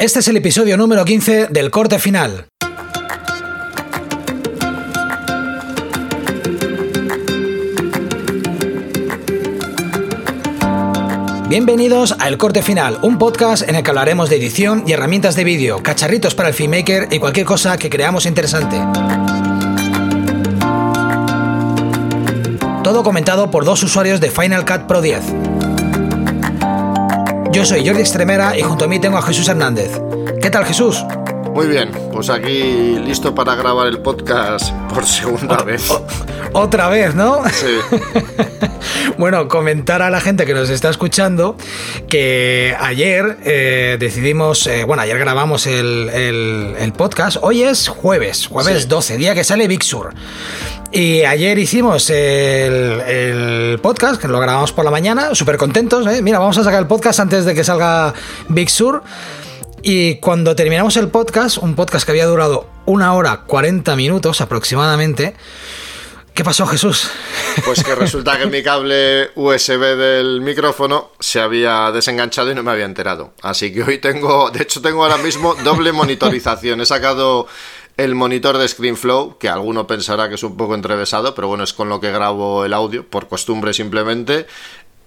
Este es el episodio número 15 del corte final. Bienvenidos a El Corte Final, un podcast en el que hablaremos de edición y herramientas de vídeo, cacharritos para el filmmaker y cualquier cosa que creamos interesante. Todo comentado por dos usuarios de Final Cut Pro 10. Yo soy Jordi Extremera y junto a mí tengo a Jesús Hernández. ¿Qué tal Jesús? Muy bien, pues aquí listo para grabar el podcast por segunda vez. otra vez, ¿no? Sí. bueno, comentar a la gente que nos está escuchando que ayer eh, decidimos, eh, bueno, ayer grabamos el, podcast, hoy es jueves, jueves 12, día que sale Big Sur. Y ayer hicimos el, podcast, que lo grabamos por la mañana, súper contentos. ¿eh? Mira, vamos a sacar el podcast antes de que salga Big Sur. Y cuando terminamos el podcast, un podcast que había durado una hora 40 minutos aproximadamente, ¿qué pasó Jesús? Pues que resulta que mi cable USB del micrófono se había desenganchado y no me había enterado. Así que hoy tengo, de hecho tengo ahora mismo doble monitorización. He sacado el monitor de ScreenFlow, que alguno pensará que es un poco entrevesado, pero bueno, es con lo que grabo el audio, por costumbre simplemente.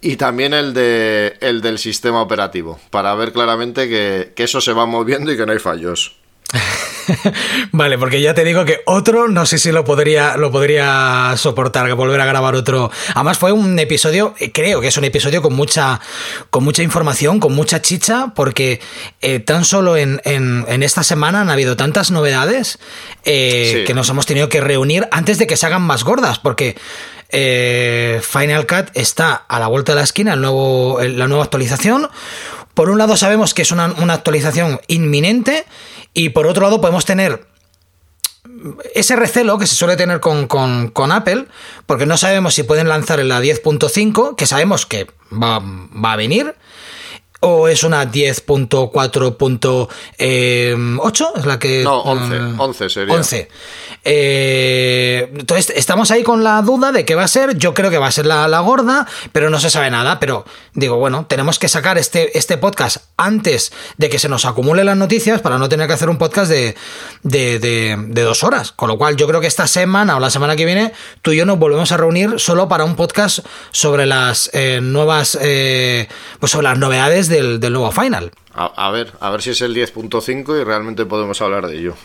Y también el, de, el del sistema operativo, para ver claramente que, que eso se va moviendo y que no hay fallos. vale, porque ya te digo que otro no sé si lo podría, lo podría soportar, que volver a grabar otro. Además fue un episodio, eh, creo que es un episodio con mucha, con mucha información, con mucha chicha, porque eh, tan solo en, esta semana han habido tantas novedades eh, que nos hemos tenido que reunir antes de que se hagan más gordas, porque Final Cut está a la vuelta de la esquina, la nueva actualización. Por un lado sabemos que es una, actualización inminente y por otro lado, podemos tener ese recelo que se suele tener con, Apple, porque no sabemos si pueden lanzar en la 10.5, que sabemos que va a venir, o es una 10.4.8, es la que... No, 11, 11 sería. 11. Eh, entonces, estamos ahí con la duda de qué va a ser. Yo creo que va a ser la, gorda, pero no se sabe nada. Pero digo, bueno, tenemos que sacar este, este podcast antes de que se nos acumulen las noticias para no tener que hacer un podcast de, de, dos horas. Con lo cual, yo creo que esta semana o la semana que viene, tú y yo nos volvemos a reunir solo para un podcast sobre las eh, nuevas, eh, pues sobre las novedades del, nuevo Final. a ver, a ver si es el 10.5 y realmente podemos hablar de ello.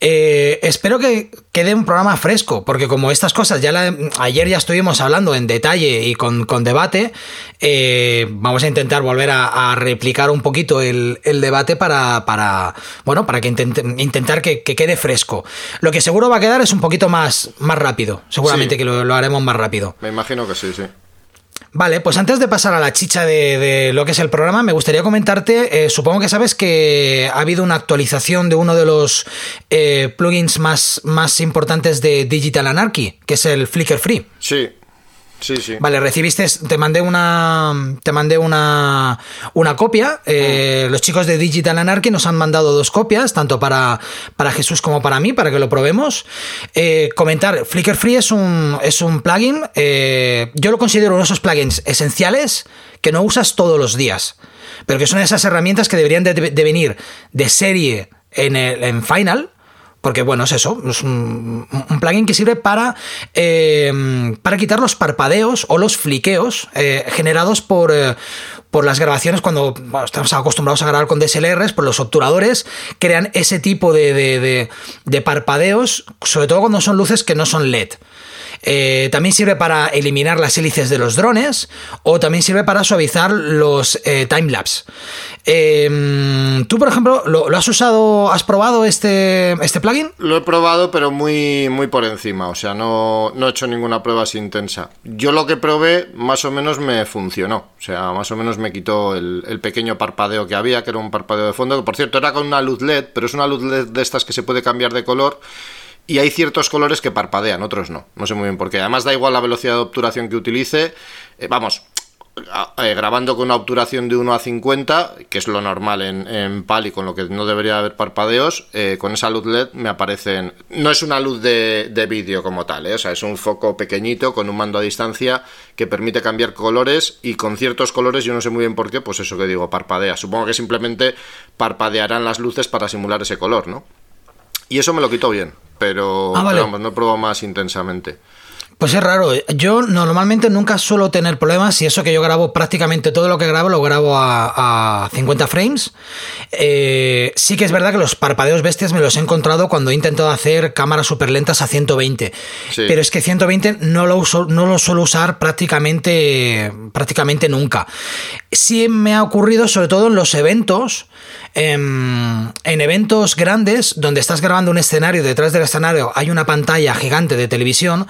Eh, espero que quede un programa fresco, porque como estas cosas ya ayer ya estuvimos hablando en detalle y con, debate, eh, vamos a intentar volver a, replicar un poquito el, debate para, para, bueno, para que intentar que, quede fresco. Lo que seguro va a quedar es un poquito más, más rápido, seguramente que lo haremos más rápido. Me imagino que sí, sí. Vale, pues antes de pasar a la chicha de, lo que es el programa, me gustaría comentarte, eh, supongo que sabes que ha habido una actualización de uno de los eh, plugins más, más importantes de Digital Anarchy, que es el Flickr Free. Sí, Vale, recibiste, te mandé una, te mandé una, una copia. Eh, los chicos de Digital Anarchy nos han mandado dos copias, tanto para, para Jesús como para mí, para que lo probemos. Eh, comentar, Flickr Free es un, es un plugin, eh, yo lo considero uno de esos plugins esenciales que no usas todos los días, pero que son esas herramientas que deberían de, venir de serie en, el, en Final porque bueno, es eso, es un, plugin que sirve para, em, para quitar los parpadeos o los fliqueos eh, generados por, eh, por las grabaciones cuando estamos acostumbrados a grabar con DSLRs, por los obturadores crean ese tipo de, de parpadeos, sobre todo cuando son luces que no son LED. Eh, también sirve para eliminar las hélices de los drones o también sirve para suavizar los eh, timelapse. Em, ¿Tú, por ejemplo, lo, has usado, has probado este, este plugin? Lo he probado, pero muy, muy por encima, o sea, no, no he hecho ninguna prueba así intensa. Yo lo que probé más o menos me funcionó, o sea, más o menos me quitó el, el pequeño parpadeo que había, que era un parpadeo de fondo, que por cierto era con una luz LED, pero es una luz LED de estas que se puede cambiar de color y hay ciertos colores que parpadean, otros no. No sé muy bien por qué. Además da igual la velocidad de obturación que utilice. Eh, vamos, eh, grabando con una obturación de 1 a 50, que es lo normal en, en con lo que no debería haber parpadeos, eh, con esa luz LED me aparecen... No es una luz de, de vídeo como tal, o sea, es un foco pequeñito con un mando a distancia que permite cambiar colores y con ciertos colores, yo no sé muy bien por qué, pues eso que digo, parpadea. Supongo que simplemente parpadearán las luces para simular ese color, ¿no? Y eso me lo quitó bien, pero, Ah, vale. pero vamos, no he probado más intensamente. Pues es raro. Yo normalmente nunca suelo tener problemas y eso que yo grabo prácticamente todo lo que grabo lo grabo a, a 50 frames. Eh, sí que es verdad que los parpadeos bestias me los he encontrado cuando he intentado hacer cámaras súper lentas a 120. Sí. Pero es que 120 no lo, uso, no lo suelo usar prácticamente, prácticamente nunca. Sí me ha ocurrido sobre todo en los eventos. Em, en eventos grandes donde estás grabando un escenario, detrás del escenario hay una pantalla gigante de televisión,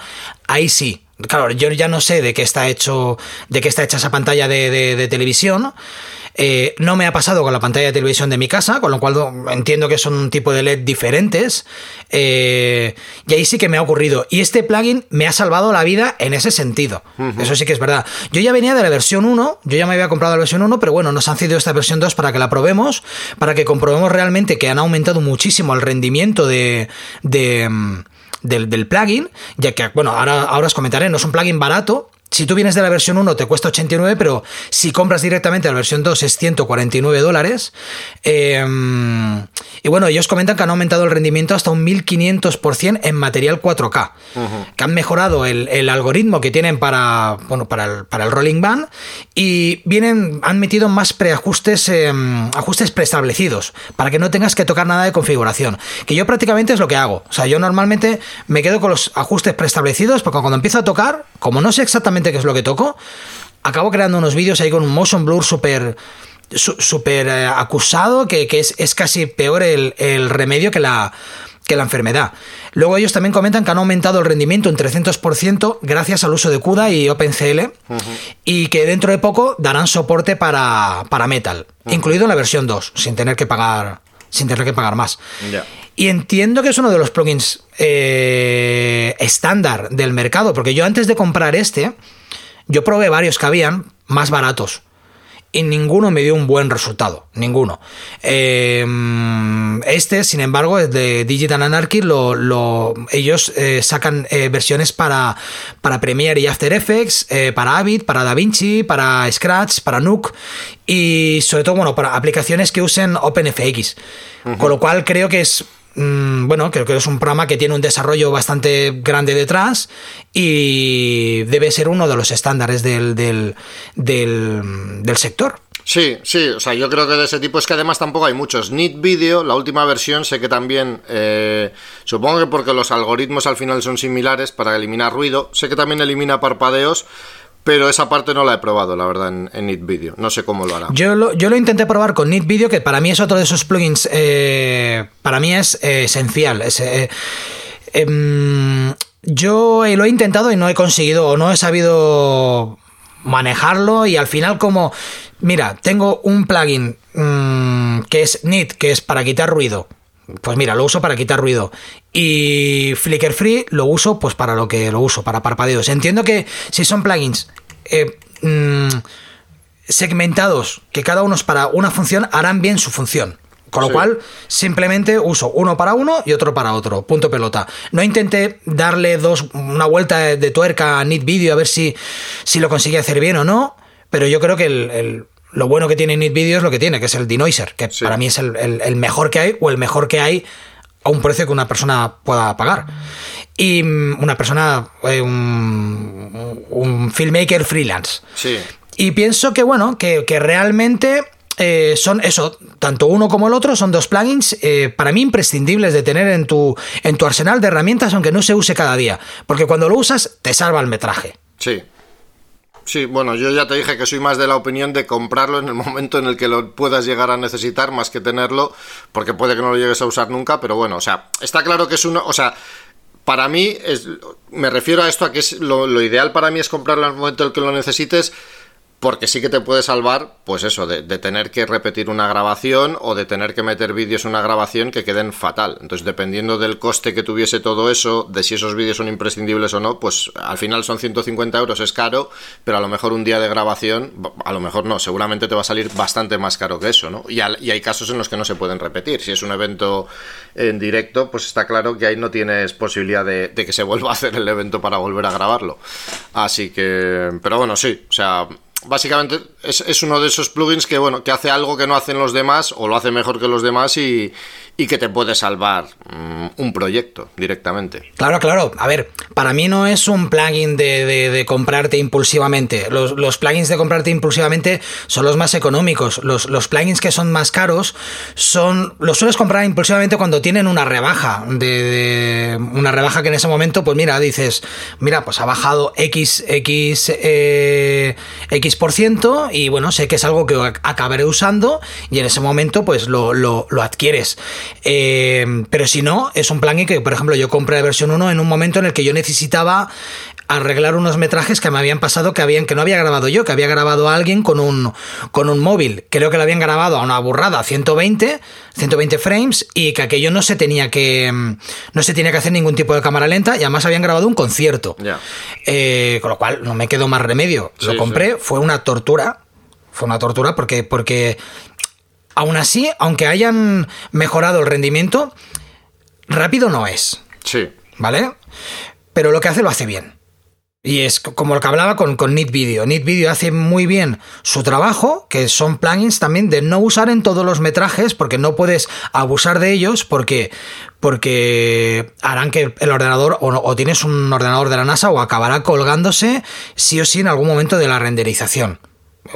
ahí sí. Claro, yo ya no sé de qué está hecho, de qué está hecha esa pantalla de, de- de televisión. Eh, no me ha pasado con la pantalla de televisión de mi casa, con lo cual do- entiendo que son un tipo de LED diferentes. Eh, y ahí sí que me ha ocurrido. Y este plugin me ha salvado la vida en ese sentido. Eso sí que es verdad. Yo ya venía de la versión 1, yo ya me había comprado la versión 1, pero bueno, nos han cedido esta versión 2 para que la probemos, para que comprobemos realmente que han aumentado muchísimo el rendimiento de. de mm, del, del plugin, ya que, bueno, ahora, ahora os comentaré, no es un plugin barato. Si tú vienes de la versión 1 te cuesta 89, pero si compras directamente la versión 2 es 149 dólares. Eh, y bueno, ellos comentan que han aumentado el rendimiento hasta un 1500% en material 4K. Que han mejorado el, el algoritmo que tienen para, bueno, para, el, para el rolling band y vienen, han metido más preajustes, eh, ajustes preestablecidos para que no tengas que tocar nada de configuración. Que yo prácticamente es lo que hago. O sea, yo normalmente me quedo con los ajustes preestablecidos porque cuando empiezo a tocar, como no sé exactamente qué es lo que toco, acabo creando unos vídeos ahí con un motion blur súper súper eh, acusado que, que es, es casi peor el, el remedio que la, que la enfermedad. Luego ellos también comentan que han aumentado el rendimiento en 300% gracias al uso de CUDA y OpenCL y que dentro de poco darán soporte para, para Metal, incluido en la versión 2, sin tener que pagar, sin tener que pagar más. Ya. Y entiendo que es uno de los plugins eh, estándar del mercado, porque yo antes de comprar este, yo probé varios que habían más baratos. Y ninguno me dio un buen resultado. Ninguno. Eh, este, sin embargo, es de Digital Anarchy. Lo, lo- ellos eh, sacan eh, versiones para, para Premiere y After Effects, para Avid, para DaVinci, para Scratch, para Nook. Y sobre todo, bueno, para aplicaciones que usen OpenFX. Con lo cual creo que es Mm, bueno, creo que es un programa que tiene un desarrollo bastante grande detrás y debe ser uno de los estándares del, del, del, sector. Sí, sí, o sea, yo creo que de ese tipo es que además tampoco hay muchos. Neat Video, la última versión, sé que también, eh, supongo que porque los algoritmos al final son similares para eliminar ruido, sé que también elimina parpadeos, pero esa parte no la he probado, la verdad, en, en Video. No sé cómo lo hará. Yo lo, intenté probar con Neat Video, que para mí es otro de esos plugins, eh, para mí es eh, esencial. Es, eh, em, yo lo he intentado y no he conseguido o no he sabido manejarlo y al final como, mira, tengo un plugin mm, que es Neat, que es para quitar ruido. Pues mira, lo uso para quitar ruido. Y Flicker Free lo uso pues para lo que lo uso, para parpadeos. Entiendo que si son plugins eh, mm, segmentados, que cada uno es para una función, harán bien su función. Con lo Sí. cual, simplemente uso uno para uno y otro para otro. Punto pelota. No intenté darle dos, una vuelta de, de tuerca a Neat Video a ver si, si lo conseguía hacer bien o no. Pero yo creo que el- el- lo bueno que tiene Neat Video es lo que tiene, que es el denoiser, que Sí. para mí es el, el- el mejor que hay o el mejor que hay a un precio que una persona pueda pagar. Y mm, una persona, eh, un, un filmmaker freelance. Sí. Y pienso que, bueno, que, que realmente eh, son eso, tanto uno como el otro, son dos plugins eh, para mí imprescindibles de tener en tu, en tu arsenal de herramientas, aunque no se use cada día. Porque cuando lo usas, te salva el metraje. Sí. Sí, bueno, yo ya te dije que soy más de la opinión de comprarlo en el momento en el que lo puedas llegar a necesitar, más que tenerlo, porque puede que no lo llegues a usar nunca, pero bueno, o sea, está claro que es uno, o sea, para mí, es, me refiero a esto, a que es lo, lo ideal para mí es comprarlo en el momento en el que lo necesites, porque sí que te puede salvar, pues eso, de, tener que repetir una grabación o de tener que meter vídeos en una grabación que queden fatal. Entonces, dependiendo del coste que tuviese todo eso, de si esos vídeos son imprescindibles o no, pues al final son 150 euros, es caro, pero a lo mejor un día de grabación, a lo mejor no, seguramente te va a salir bastante más caro que eso, ¿no? Y, hay casos en los que no se pueden repetir. Si es un evento en directo, pues está claro que ahí no tienes posibilidad de que se vuelva a hacer el evento para volver a grabarlo. Así que, pero bueno, sí, o sea, básicamente es, uno de esos plugins que, bueno, que hace algo que no hacen los demás o lo hace mejor que los demás y, y que te puede salvar mm, un proyecto directamente. Claro, claro. A ver, para mí no es un plugin de, comprarte impulsivamente. Los, plugins de comprarte impulsivamente son los más económicos. Los, plugins que son más caros son. Los sueles comprar impulsivamente cuando tienen una rebaja. De, una rebaja que en ese momento, pues mira, dices, mira, pues ha bajado X, X, eh, X por ciento. Y bueno, sé que es algo que acabaré usando. Y en ese momento, pues lo, lo adquieres. Eh, pero si no, es un plugin que, por ejemplo, yo compré la versión 1 en un momento en el que yo necesitaba arreglar unos metrajes que me habían pasado que habían que no había grabado yo, que había grabado a alguien con un con un móvil. Creo que lo habían grabado a una burrada, 120, 120 frames y que aquello no se tenía que no se tenía que hacer ningún tipo de cámara lenta y además habían grabado un concierto. Eh, con lo cual no me quedó más remedio. lo compré, fue una tortura. Fue una tortura porque porque Aún así, aunque hayan mejorado el rendimiento, rápido no es. Sí. ¿Vale? Pero lo que hace lo hace bien. Y es como lo que hablaba con, con NitVideo. NitVideo hace muy bien su trabajo, que son plugins también de no usar en todos los metrajes, porque no puedes abusar de ellos, porque, porque harán que el ordenador, o, o tienes un ordenador de la NASA, o acabará colgándose sí o sí en algún momento de la renderización.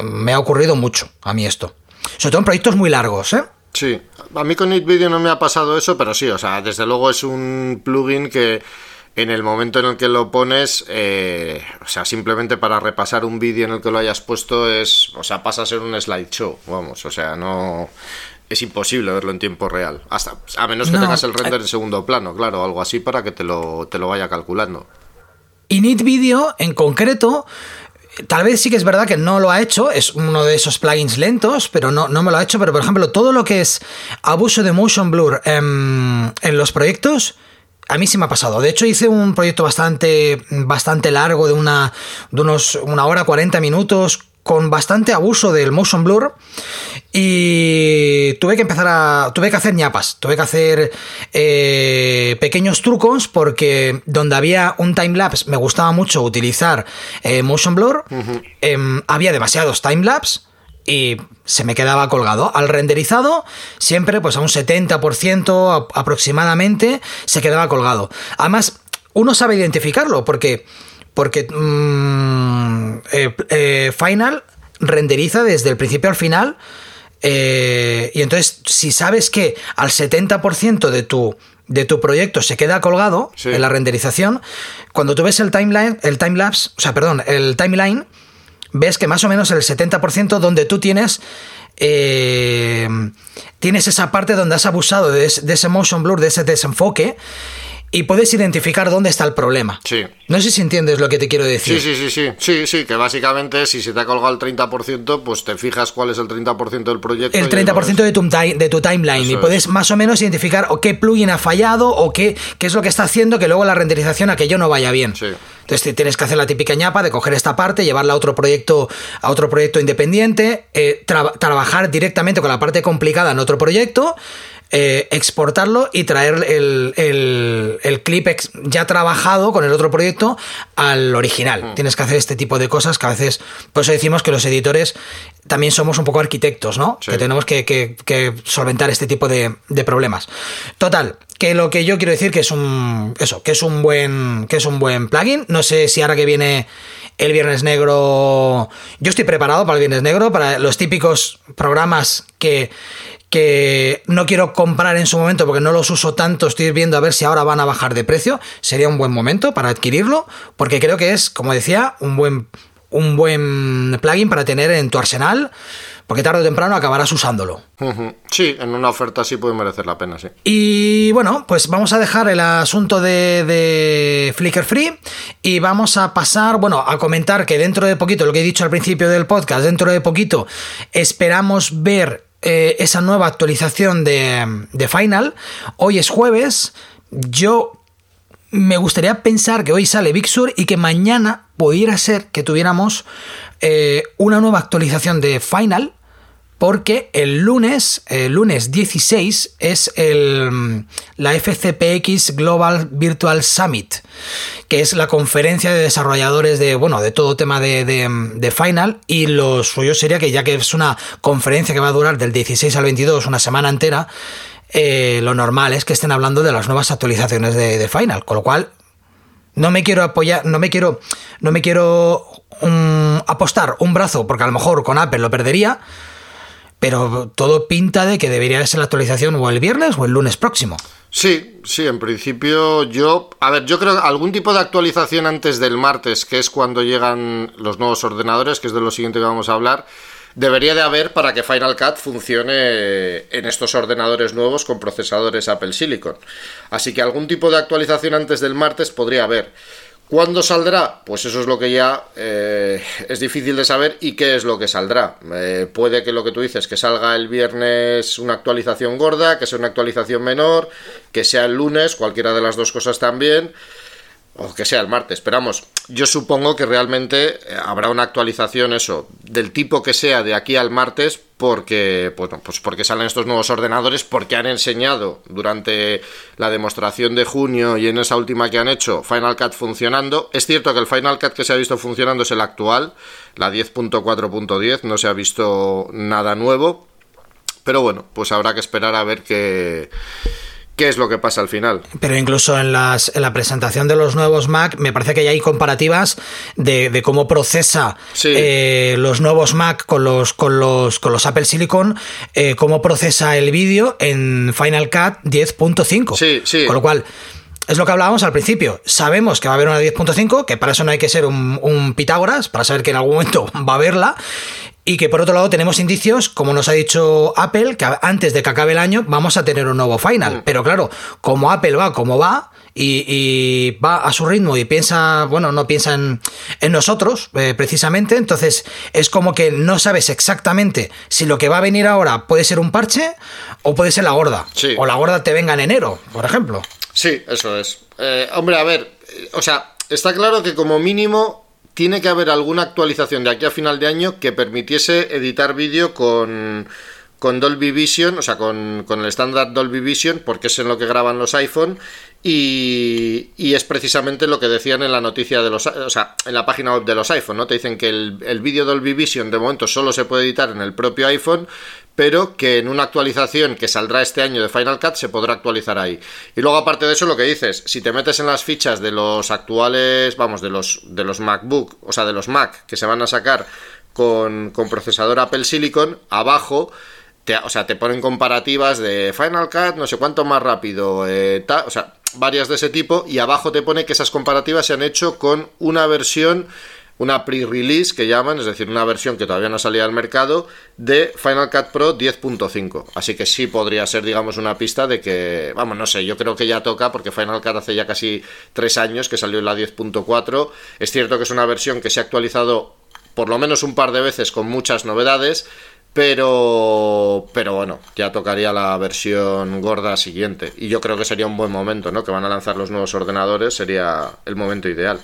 Me ha ocurrido mucho a mí esto. Sobre todo en proyectos muy largos, ¿eh? Sí, a mí con NetVideo no me ha pasado eso, pero sí, o sea, desde luego es un plugin que en el momento en el que lo pones, eh, o sea, simplemente para repasar un vídeo en el que lo hayas puesto es, o sea, pasa a ser un slideshow, vamos, o sea, no es imposible verlo en tiempo real, hasta a menos que tengas el render en segundo plano, claro, algo así para que te lo, te lo vaya calculando. Y NetVideo en concreto Tal vez sí que es verdad que no lo ha hecho, es uno de esos plugins lentos, pero no, no me lo ha hecho. Pero por ejemplo, todo lo que es abuso de motion blur en, los proyectos, a mí sí me ha pasado. De hecho, hice un proyecto bastante, bastante largo, de una, de unos, una hora 40 minutos, con bastante abuso del motion blur y tuve que empezar a tuve que hacer ñapas tuve que hacer eh, pequeños trucos porque donde había un time lapse me gustaba mucho utilizar eh, motion blur em, había demasiados time lapse y se me quedaba colgado. Al renderizado, siempre pues a un 70% aproximadamente se quedaba colgado. Además, uno sabe identificarlo porque porque mm, eh, eh, Final renderiza desde el principio al final. Eh, y entonces, si sabes que al 70% de tu, de tu proyecto se queda colgado en la renderización, cuando tú ves el timeline, el timelapse, o sea, perdón, el timeline, ves que más o menos el 70% donde tú tienes tienes esa parte donde has abusado de, ese motion blur, de ese desenfoque, y puedes identificar dónde está el problema. Sí. No sé si entiendes lo que te quiero decir. Sí, sí, sí, sí, sí, sí, que básicamente si se te ha colgado el 30%, pues te fijas cuál es el 30% del proyecto. El 30% de tu, de tu timeline y puedes más o menos identificar o qué plugin ha fallado o qué, qué es lo que está haciendo que luego la renderización aquello no vaya bien. Sí. Entonces tienes que hacer la típica ñapa de coger esta parte, llevarla a otro proyecto, a otro proyecto independiente, eh, trabajar directamente con la parte complicada en otro proyecto eh, exportarlo y traer el, el, clip ya trabajado con el otro proyecto al original. Mm. Tienes que hacer este tipo de cosas que a veces, por eso decimos que los editores también somos un poco arquitectos, ¿no? Que tenemos que, solventar este tipo de, problemas. Total, que lo que yo quiero decir que es un eso, que es un buen que es un buen plugin. No sé si ahora que viene el Viernes Negro, yo estoy preparado para el Viernes Negro, para los típicos programas que que no quiero comprar en su momento porque no los uso tanto, estoy viendo a ver si ahora van a bajar de precio, sería un buen momento para adquirirlo, porque creo que es, como decía, un buen, un buen plugin para tener en tu arsenal porque tarde o temprano acabarás usándolo. Sí, en una oferta sí puede merecer la pena, sí. Y bueno, pues vamos a dejar el asunto de, de Flickr Free y vamos a pasar, bueno, a comentar que dentro de poquito, lo que he dicho al principio del podcast, dentro de poquito esperamos ver eh, esa nueva actualización de, de Final. Hoy es jueves. Yo me gustaría pensar que hoy sale Big Sur y que mañana pudiera ser que tuviéramos eh, una nueva actualización de Final. Porque el lunes, el lunes 16, es el, la FCPX Global Virtual Summit, que es la conferencia de desarrolladores de, bueno, de todo tema de, de Final. Y lo suyo sería que ya que es una conferencia que va a durar del 16 al 22, una semana entera, eh, lo normal es que estén hablando de las nuevas actualizaciones de, Final, con lo cual no me quiero apoyar, no me quiero, no me quiero um, apostar un brazo, porque a lo mejor con Apple lo perdería, pero todo pinta de que debería ser la actualización o el viernes o el lunes próximo. Sí, sí, en principio yo, a ver, yo creo que algún tipo de actualización antes del martes, que es cuando llegan los nuevos ordenadores, que es de lo siguiente que vamos a hablar, debería de haber para que Final Cut funcione en estos ordenadores nuevos con procesadores Apple Silicon. Así que algún tipo de actualización antes del martes podría haber. ¿Cuándo saldrá? Pues eso es lo que ya eh, es difícil de saber y qué es lo que saldrá. Eh, puede que lo que tú dices, que salga el viernes una actualización gorda, que sea una actualización menor, que sea el lunes, cualquiera de las dos cosas también o que sea el martes, esperamos. Yo supongo que realmente eh, habrá una actualización, eso, del tipo que sea de aquí al martes, porque, bueno, pues porque salen estos nuevos ordenadores, porque han enseñado durante la demostración de junio y en esa última que han hecho Final Cut funcionando. Es cierto que el Final Cut que se ha visto funcionando es el actual, la 10.4.10, no se ha visto nada nuevo, pero bueno, pues habrá que esperar a ver qué qué es lo que pasa al final. Pero incluso en, las, en la presentación de los nuevos Mac, me parece que ya hay comparativas de, cómo procesa eh, los nuevos Mac con los, con los, con los Apple Silicon, eh, cómo procesa el vídeo en Final Cut 10.5. Sí, sí. Con lo cual es lo que hablábamos al principio. Sabemos que va a haber una 10.5, que para eso no hay que ser un, un, Pitágoras, para saber que en algún momento va a haberla. Y que por otro lado tenemos indicios, como nos ha dicho Apple, que antes de que acabe el año vamos a tener un nuevo final. Mm. Pero claro, como Apple va como va, y, va a su ritmo y piensa, bueno, no piensa en, nosotros eh, precisamente, entonces es como que no sabes exactamente si lo que va a venir ahora puede ser un parche o puede ser la gorda. O la gorda te venga en enero, por ejemplo. Sí, eso es. Eh, hombre, a ver, eh, o sea, está claro que como mínimo tiene que haber alguna actualización de aquí a final de año que permitiese editar vídeo con, con Dolby Vision, o sea, con, con el estándar Dolby Vision, porque es en lo que graban los iPhone, y, y, es precisamente lo que decían en la noticia de los, o sea, en la página web de los iPhone, ¿no? Te dicen que el, el vídeo Dolby Vision de momento solo se puede editar en el propio iPhone, pero que en una actualización que saldrá este año de Final Cut se podrá actualizar ahí. Y luego aparte de eso lo que dices, si te metes en las fichas de los actuales, vamos, de los de los MacBook, o sea, de los Mac que se van a sacar con, con procesador Apple Silicon, abajo o sea, te ponen comparativas de Final Cut, no sé cuánto más rápido, eh, o sea, varias de ese tipo y abajo te pone que esas comparativas se han hecho con una versión una pre-release que llaman, es decir, una versión que todavía no salía al mercado de Final Cut Pro 10.5. Así que sí podría ser, digamos, una pista de que, vamos, no sé, yo creo que ya toca porque Final Cut hace ya casi tres años que salió en la 10.4. Es cierto que es una versión que se ha actualizado por lo menos un par de veces con muchas novedades, pero, pero bueno, ya tocaría la versión gorda siguiente. Y yo creo que sería un buen momento, ¿no? Que van a lanzar los nuevos ordenadores, sería el momento ideal.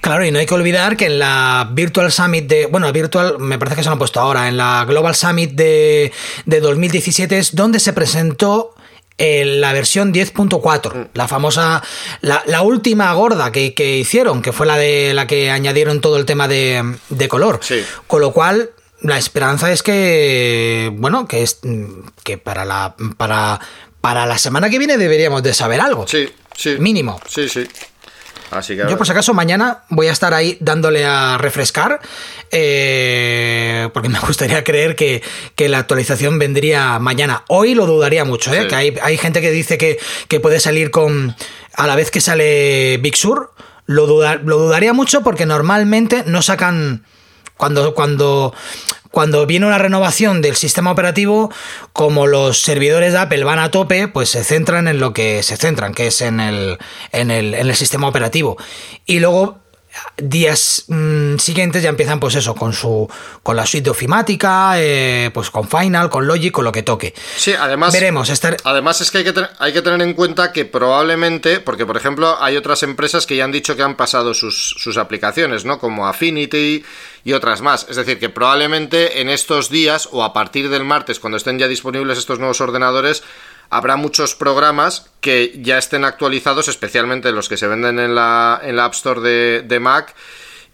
Claro, y no hay que olvidar que en la Virtual Summit de. Bueno, Virtual me parece que se lo han puesto ahora. En la Global Summit de, de 2017 es donde se presentó eh, la versión 10.4, mm. la famosa, la, última gorda que, que, hicieron, que fue la de la que añadieron todo el tema de, de color. Sí. Con lo cual, la esperanza es que, bueno, que es que para la para para la semana que viene deberíamos de saber algo. Sí, sí. Mínimo. Sí, sí. Así que, Yo por si acaso mañana voy a estar ahí dándole a refrescar, eh, porque me gustaría creer que, la actualización vendría mañana. Hoy lo dudaría mucho, ¿eh? que hay, hay, gente que dice que, que, puede salir con a la vez que sale Big Sur. Lo, lo dudaría mucho porque normalmente no sacan cuando, cuando, cuando viene una renovación del sistema operativo, como los servidores de Apple van a tope, pues se centran en lo que se centran, que es en el, en el, en el sistema operativo. Y luego días mm, siguientes ya empiezan pues eso con su con la suite de ofimática eh, pues con Final con Logic con lo que toque. Sí además veremos estar... además es que hay que, hay que tener en cuenta que probablemente porque por ejemplo hay otras empresas que ya han dicho que han pasado sus, sus aplicaciones no como Affinity y otras más. Es decir que probablemente en estos días o a partir del martes cuando estén ya disponibles estos nuevos ordenadores habrá muchos programas que ya estén actualizados, especialmente los que se venden en la, en la App Store de, de Mac.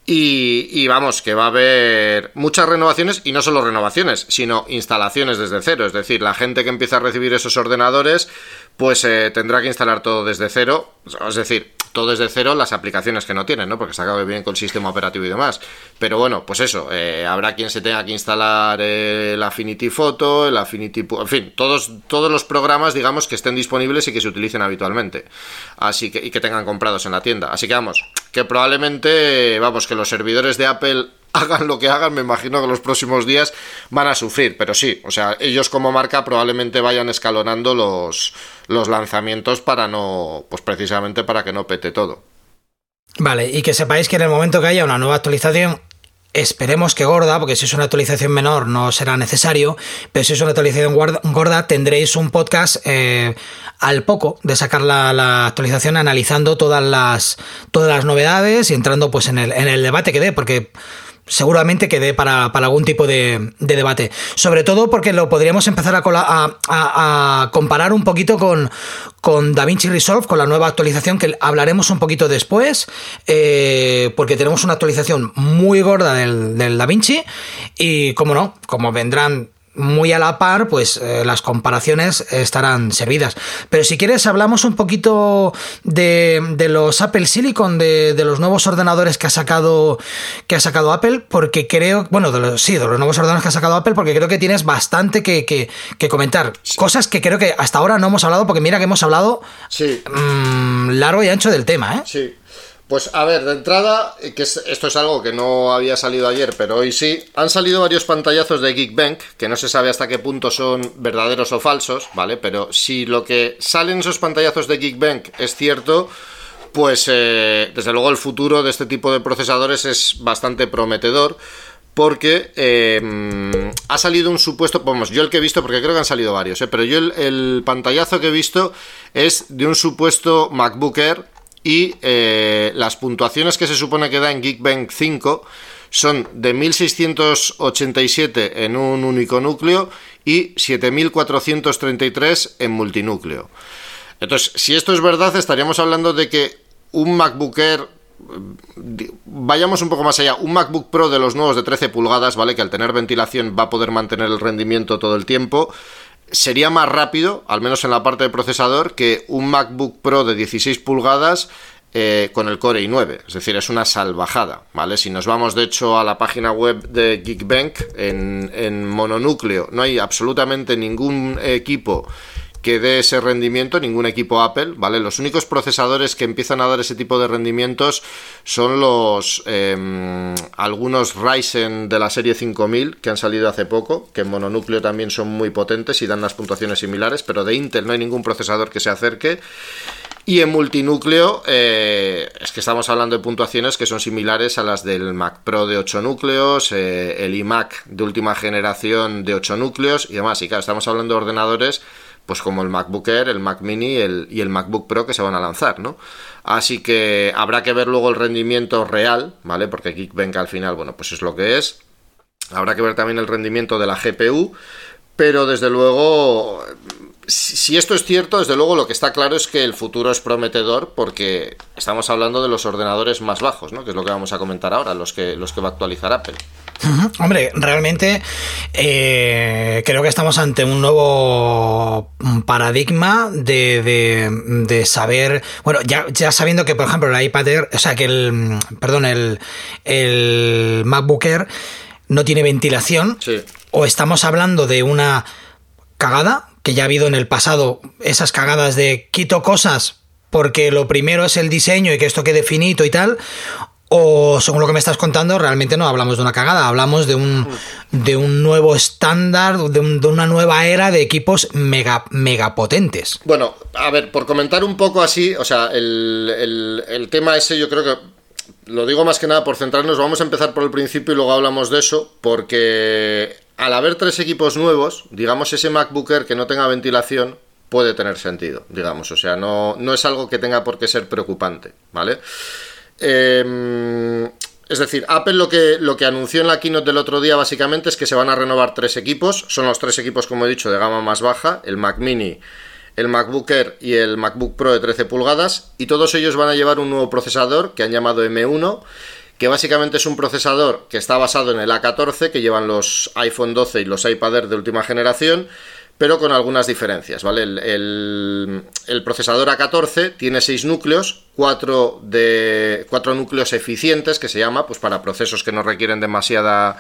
Y, y, vamos, que va a haber muchas renovaciones y no solo renovaciones, sino instalaciones desde cero. Es decir, la gente que empieza a recibir esos ordenadores, pues eh, tendrá que instalar todo desde cero. Es decir, todo desde cero las aplicaciones que no tienen, ¿no? Porque se acabe bien con el sistema operativo y demás. Pero bueno, pues eso, eh, habrá quien se tenga que instalar el Affinity Photo, el Affinity... En fin, todos, todos los programas, digamos, que estén disponibles y que se utilicen habitualmente. Así que, y que tengan comprados en la tienda. Así que vamos, que probablemente, vamos, que los servidores de Apple hagan lo que hagan, me imagino que los próximos días van a sufrir, pero sí, o sea, ellos como marca probablemente vayan escalonando los, los lanzamientos para no, pues precisamente para que no pete todo. Vale, y que sepáis que en el momento que haya una nueva actualización, esperemos que gorda, porque si es una actualización menor no será necesario, pero si es una actualización gorda tendréis un podcast eh, al poco de sacar la, la, actualización analizando todas las, todas las novedades y entrando pues en el, en el debate que dé, porque seguramente quede para, para algún tipo de, de, debate. Sobre todo porque lo podríamos empezar a, comparar un poquito con, con DaVinci Resolve, con la nueva actualización que hablaremos un poquito después, eh, porque tenemos una actualización muy gorda del, del DaVinci y, como no, como vendrán muy a la par, pues eh, las comparaciones estarán servidas. Pero si quieres, hablamos un poquito de, de los Apple Silicon, de, de, los nuevos ordenadores que ha sacado que ha sacado Apple, porque creo, bueno, de los, sí, de los nuevos ordenadores que ha sacado Apple, porque creo que tienes bastante que, que, que comentar. Sí. Cosas que creo que hasta ahora no hemos hablado, porque mira que hemos hablado sí. mmm, largo y ancho del tema, ¿eh? Sí. Pues a ver, de entrada, que esto es algo que no había salido ayer, pero hoy sí, han salido varios pantallazos de Geekbank, que no se sabe hasta qué punto son verdaderos o falsos, ¿vale? Pero si lo que salen esos pantallazos de Geekbank es cierto, pues eh, desde luego el futuro de este tipo de procesadores es bastante prometedor. Porque eh, ha salido un supuesto, vamos, yo el que he visto, porque creo que han salido varios, eh, pero yo el, el pantallazo que he visto es de un supuesto MacBook Air y eh, las puntuaciones que se supone que da en Geekbench 5 son de 1687 en un único núcleo y 7433 en multinúcleo. Entonces, si esto es verdad, estaríamos hablando de que un MacBook Air vayamos un poco más allá, un MacBook Pro de los nuevos de 13 pulgadas, ¿vale? Que al tener ventilación va a poder mantener el rendimiento todo el tiempo sería más rápido, al menos en la parte de procesador, que un MacBook Pro de 16 pulgadas eh, con el Core i9. Es decir, es una salvajada, ¿vale? Si nos vamos, de hecho, a la página web de Geekbench, en, en mononúcleo, no hay absolutamente ningún equipo que dé ese rendimiento, ningún equipo Apple, ¿vale? Los únicos procesadores que empiezan a dar ese tipo de rendimientos son los eh, algunos Ryzen de la serie 5000 que han salido hace poco, que en mononúcleo también son muy potentes y dan las puntuaciones similares, pero de Intel no hay ningún procesador que se acerque. Y en multinúcleo, eh, es que estamos hablando de puntuaciones que son similares a las del Mac Pro de 8 núcleos, eh, el iMac de última generación de 8 núcleos y demás. Y claro, estamos hablando de ordenadores pues como el MacBook Air, el Mac Mini el, y el MacBook Pro que se van a lanzar, ¿no? Así que habrá que ver luego el rendimiento real, ¿vale? Porque Geekbench al final, bueno, pues es lo que es. Habrá que ver también el rendimiento de la GPU, pero desde luego, si esto es cierto, desde luego lo que está claro es que el futuro es prometedor porque estamos hablando de los ordenadores más bajos, ¿no? Que es lo que vamos a comentar ahora, los que, los que va a actualizar Apple. Hombre, realmente eh, creo que estamos ante un nuevo paradigma de, de, de saber, bueno, ya, ya, sabiendo que, por ejemplo, el iPad Air, o sea, que el, perdón, el, el MacBook Air no tiene ventilación, sí. o estamos hablando de una cagada, que ya ha habido en el pasado esas cagadas de quito cosas porque lo primero es el diseño y que esto quede finito y tal, o según lo que me estás contando, realmente no hablamos de una cagada, hablamos de un, de un nuevo estándar, de, una nueva era de equipos mega, mega potentes. Bueno, a ver, por comentar un poco así, o sea, el, el tema ese yo creo que lo digo más que nada por centrarnos, vamos a empezar por el principio y luego hablamos de eso, porque al haber tres equipos nuevos, digamos ese MacBooker que no tenga ventilación puede tener sentido, digamos, o sea, no, no es algo que tenga por qué ser preocupante, ¿vale? Em, es decir, Apple lo que, lo que anunció en la keynote del otro día básicamente es que se van a renovar tres equipos, son los tres equipos, como he dicho, de gama más baja, el Mac Mini, el MacBook Air y el MacBook Pro de 13 pulgadas, y todos ellos van a llevar un nuevo procesador que han llamado M1, que básicamente es un procesador que está basado en el A14 que llevan los iPhone 12 y los iPad Air de última generación, pero con algunas diferencias, ¿vale? El, procesador A14 tiene 6 núcleos, 4, de, 4 núcleos eficientes, que se llama, pues para procesos que no requieren demasiada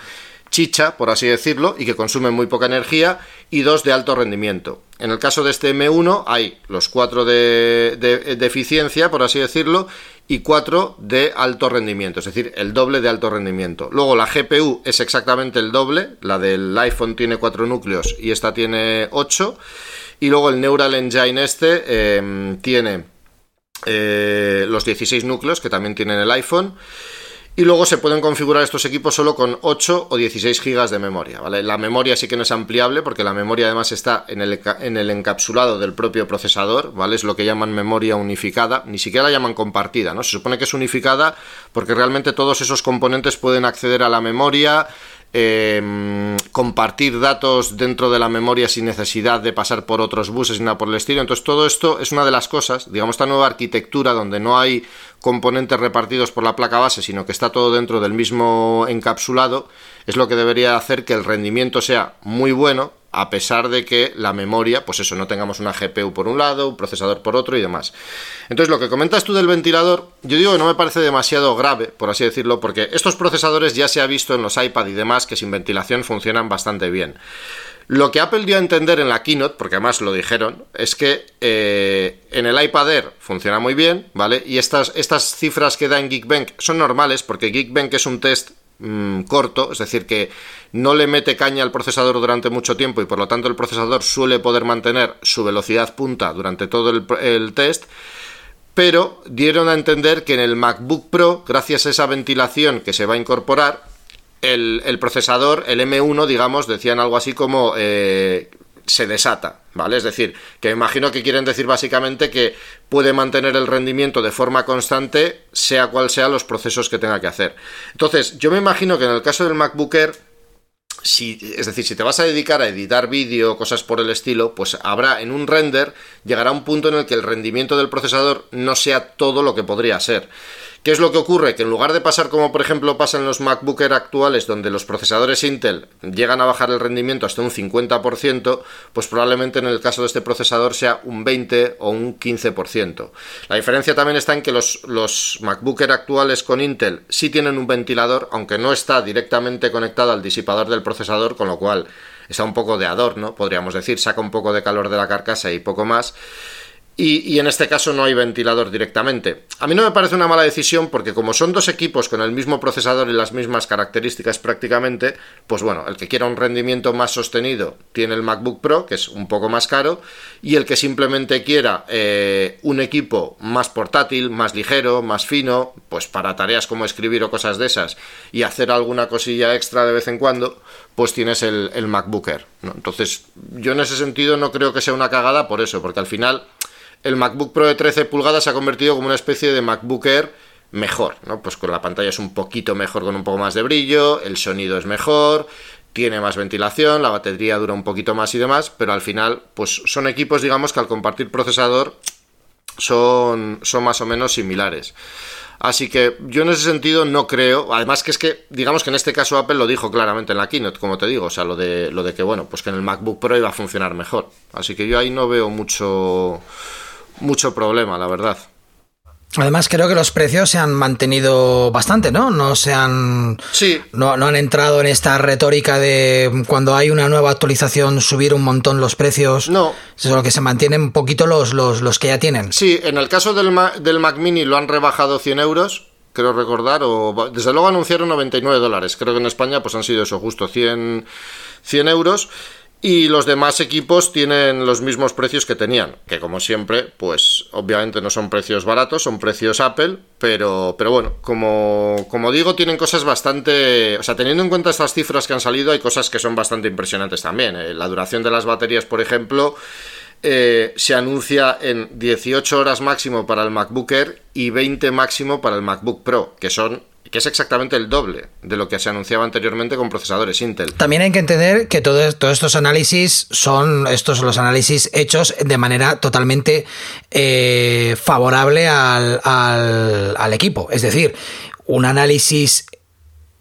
chicha, por así decirlo, y que consumen muy poca energía, y dos de alto rendimiento. En el caso de este M1 hay los cuatro de, de, eficiencia, por así decirlo, y cuatro de alto rendimiento, es decir, el doble de alto rendimiento. Luego la GPU es exactamente el doble, la del iPhone tiene cuatro núcleos y esta tiene ocho. Y luego el Neural Engine este em, tiene eh, los 16 núcleos que también tienen el iPhone. Y luego se pueden configurar estos equipos solo con 8 o 16 GB de memoria. ¿vale? La memoria sí que no es ampliable porque la memoria además está en el, en el encapsulado del propio procesador, ¿vale? Es lo que llaman memoria unificada, ni siquiera la llaman compartida, ¿no? Se supone que es unificada porque realmente todos esos componentes pueden acceder a la memoria, Em, compartir datos dentro de la memoria sin necesidad de pasar por otros buses ni nada por el estilo. Entonces todo esto es una de las cosas, digamos, esta nueva arquitectura donde no hay componentes repartidos por la placa base, sino que está todo dentro del mismo encapsulado, es lo que debería hacer que el rendimiento sea muy bueno a pesar de que la memoria, pues eso, no tengamos una GPU por un lado, un procesador por otro y demás. Entonces, lo que comentas tú del ventilador, yo digo que no me parece demasiado grave, por así decirlo, porque estos procesadores ya se ha visto en los iPad y demás que sin ventilación funcionan bastante bien. Lo que Apple dio a entender en la keynote, porque además lo dijeron, es que eh, en el iPad Air funciona muy bien, ¿vale? Y estas, estas cifras que da en Geekbench son normales, porque Geekbench es un test Mm, corto, es decir, que no le mete caña al procesador durante mucho tiempo y por lo tanto el procesador suele poder mantener su velocidad punta durante todo el, test pero dieron a entender que en el MacBook Pro, gracias a esa ventilación que se va a incorporar, el, procesador, el M1, digamos, decían algo así como eh, se desata, ¿vale? Es decir, que me imagino que quieren decir básicamente que puede mantener el rendimiento de forma constante, sea cual sea los procesos que tenga que hacer. Entonces, yo me imagino que en el caso del MacBook si, es decir, si te vas a dedicar a editar vídeo, cosas por el estilo, pues habrá en un render, llegará un punto en el que el rendimiento del procesador no sea todo lo que podría ser. ¿Qué es lo que ocurre? Que en lugar de pasar como por ejemplo pasa en los MacBook actuales, donde los procesadores Intel llegan a bajar el rendimiento hasta un 50%, pues probablemente en el caso de este procesador sea un 20 o un 15%. La diferencia también está en que los, los MacBook actuales con Intel sí tienen un ventilador, aunque no está directamente conectado al disipador del procesador, con lo cual está un poco de adorno, podríamos decir, saca un poco de calor de la carcasa y poco más. Y, en este caso no hay ventilador directamente. A mí no me parece una mala decisión porque como son dos equipos con el mismo procesador y las mismas características prácticamente, pues bueno, el que quiera un rendimiento más sostenido tiene el MacBook Pro, que es un poco más caro, y el que simplemente quiera eh, un equipo más portátil, más ligero, más fino, pues para tareas como escribir o cosas de esas, y hacer alguna cosilla extra de vez en cuando, pues tienes el, el MacBook Air. Entonces, yo en ese sentido no creo que sea una cagada por eso, porque al final el MacBook Pro de 13 pulgadas se ha convertido como una especie de MacBook Air mejor, ¿no? Pues con la pantalla es un poquito mejor con un poco más de brillo, el sonido es mejor, tiene más ventilación, la batería dura un poquito más y demás, pero al final, pues son equipos, digamos, que al compartir procesador son, son más o menos similares. Así que yo en ese sentido no creo, además que es que, digamos que en este caso Apple lo dijo claramente en la keynote, como te digo, o sea, lo de, lo de que, bueno, pues que en el MacBook Pro iba a funcionar mejor. Así que yo ahí no veo mucho mucho problema, la verdad. Además, creo que los precios se han mantenido bastante, ¿no? No se han. Sí. No, han entrado en esta retórica de cuando hay una nueva actualización subir un montón los precios. No. Solo que se mantienen un poquito los, los, los que ya tienen. Sí, en el caso del, del Mac Mini lo han rebajado 100 euros creo recordar, o desde luego anunciaron 99 dólares. Creo que en España pues han sido eso, justo 100, 100 euros. Y los demás equipos tienen los mismos precios que tenían, que como siempre, pues obviamente no son precios baratos, son precios Apple, pero, pero bueno, como, como digo, tienen cosas bastante... O sea, teniendo en cuenta estas cifras que han salido, hay cosas que son bastante impresionantes también. ¿eh? La duración de las baterías, por ejemplo, eh, se anuncia en 18 horas máximo para el MacBook Air y 20 máximo para el MacBook Pro, que son que es exactamente el doble de lo que se anunciaba anteriormente con procesadores Intel. También hay que entender que todos estos análisis son estos los análisis hechos de manera totalmente eh, favorable al, al, equipo. Es decir, un análisis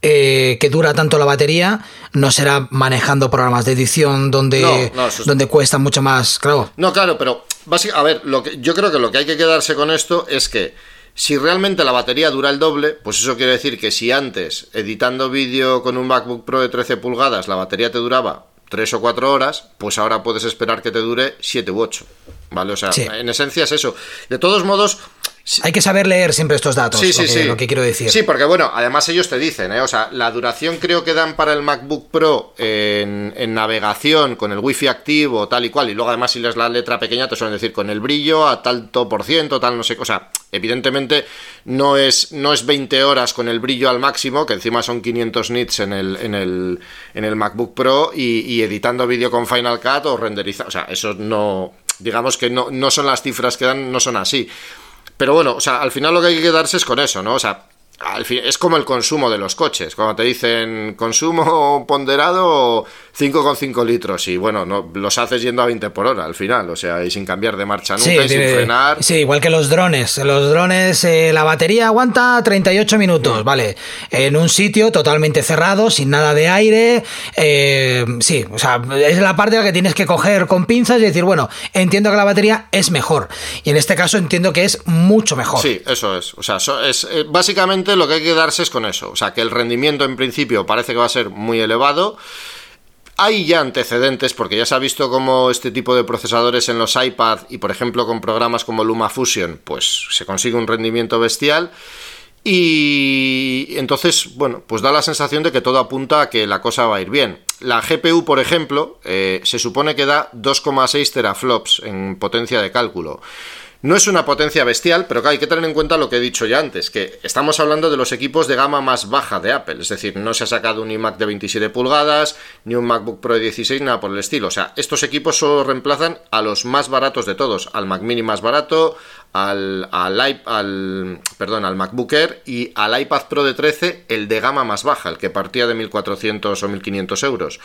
eh, que dura tanto la batería no será manejando programas de edición donde, donde cuesta mucho más, claro. No, claro, pero básicamente, a ver, lo que, yo creo que lo que hay que quedarse con esto es que si realmente la batería dura el doble, pues eso quiere decir que si antes, editando vídeo con un MacBook Pro de 13 pulgadas, la batería te duraba 3 o 4 horas, pues ahora puedes esperar que te dure 7 u 8. ¿Vale? O sea, en esencia es eso. De todos modos, hay que saber leer siempre estos datos, sí, sí, lo, que, sí. lo que quiero decir. Sí, porque bueno, además ellos te dicen, ¿eh? o sea, la duración creo que dan para el MacBook Pro en, navegación con el wifi activo, tal y cual, y luego además si lees la letra pequeña te suelen decir con el brillo a tanto por ciento, tal, no sé, o sea, evidentemente no es, no es 20 horas con el brillo al máximo, que encima son 500 nits en el, en el, en el MacBook Pro y, editando vídeo con Final Cut o renderizar, o sea, eso no, digamos que no, no son las cifras que dan, no son así. Pero bueno, o sea, al final lo que hay que quedarse es con eso, ¿no? O sea, al fin, es como el consumo de los coches. Cuando te dicen consumo ponderado 5,5 litros y bueno, no, los haces yendo a 20 por hora al final, o sea, y sin cambiar de marcha nunca y sin frenar. Sí, igual que los drones. Los drones, eh, la batería aguanta 38 minutos, mm. ¿vale? En un sitio totalmente cerrado, sin nada de aire. Eh, sí, o sea, es la parte la que tienes que coger con pinzas y decir, bueno, entiendo que la batería es mejor. Y en este caso entiendo que es mucho mejor. Sí, eso es. O sea, es, eh, básicamente lo que hay que darse es con eso. O sea, que el rendimiento en principio parece que va a ser muy elevado. Hay ya antecedentes porque ya se ha visto cómo este tipo de procesadores en los iPad y por ejemplo con programas como LumaFusion pues se consigue un rendimiento bestial y entonces, bueno, pues da la sensación de que todo apunta a que la cosa va a ir bien. La GPU, por ejemplo, eh, se supone que da 2,6 teraflops en potencia de cálculo. No es una potencia bestial, pero hay que tener en cuenta lo que he dicho ya antes, que estamos hablando de los equipos de gama más baja de Apple, es decir, no se ha sacado un iMac de 27 pulgadas, ni un MacBook Pro de 16, nada por el estilo. O sea, estos equipos solo reemplazan a los más baratos de todos, al Mac Mini más barato, al, al, al, perdón, al MacBook Air y al iPad Pro de 13, el de gama más baja, el que partía de 1.400 o 1.500 euros.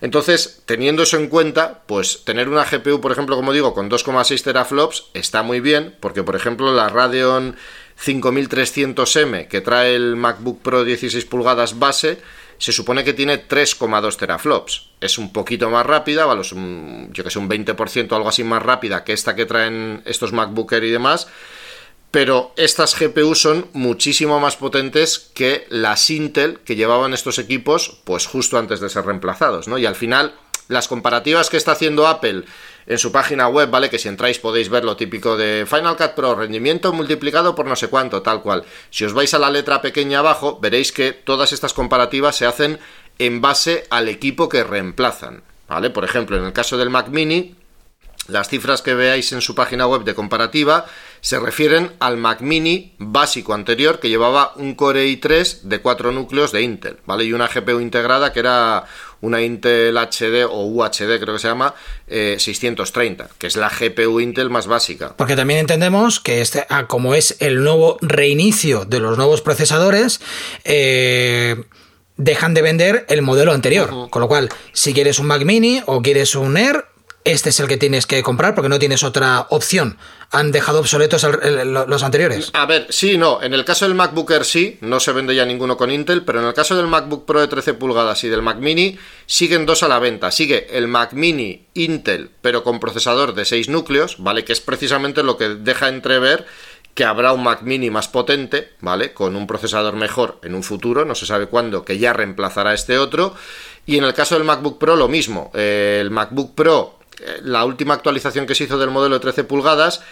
Entonces, teniendo eso en cuenta, pues tener una GPU, por ejemplo, como digo, con 2,6 teraflops está muy bien, porque, por ejemplo, la Radeon 5300M que trae el MacBook Pro 16 pulgadas base, se supone que tiene 3,2 teraflops. Es un poquito más rápida, ¿vale? yo que sé, un 20% o algo así más rápida que esta que traen estos MacBook Air y demás. Pero estas GPU son muchísimo más potentes que las Intel que llevaban estos equipos, pues justo antes de ser reemplazados, ¿no? Y al final, las comparativas que está haciendo Apple en su página web, ¿vale? Que si entráis podéis ver lo típico de Final Cut Pro, rendimiento multiplicado por no sé cuánto, tal cual. Si os vais a la letra pequeña abajo, veréis que todas estas comparativas se hacen en base al equipo que reemplazan, ¿vale? Por ejemplo, en el caso del Mac Mini, las cifras que veáis en su página web de comparativa se refieren al Mac Mini básico anterior que llevaba un Core i3 de 4 núcleos de Intel, ¿vale? Y una GPU integrada que era una Intel HD o UHD creo que se llama 630, eh, que es la GPU Intel más básica. Porque también entendemos que este, ah, como es el nuevo reinicio de los nuevos procesadores, eh, dejan de vender el modelo anterior. Con lo cual, si quieres un Mac Mini o quieres un Air, este es el que tienes que comprar porque no tienes otra opción. Han dejado obsoletos los anteriores. A ver, sí, no. En el caso del MacBook Air sí, no se vende ya ninguno con Intel, pero en el caso del MacBook Pro de 13 pulgadas y del Mac Mini, siguen dos a la venta. Sigue el Mac Mini Intel, pero con procesador de 6 núcleos, ¿vale? Que es precisamente lo que deja entrever que habrá un Mac Mini más potente, ¿vale? Con un procesador mejor en un futuro, no se sabe cuándo, que ya reemplazará este otro. Y en el caso del MacBook Pro lo mismo. el MacBook Pro la última actualización que se hizo del modelo de 13 pulgadas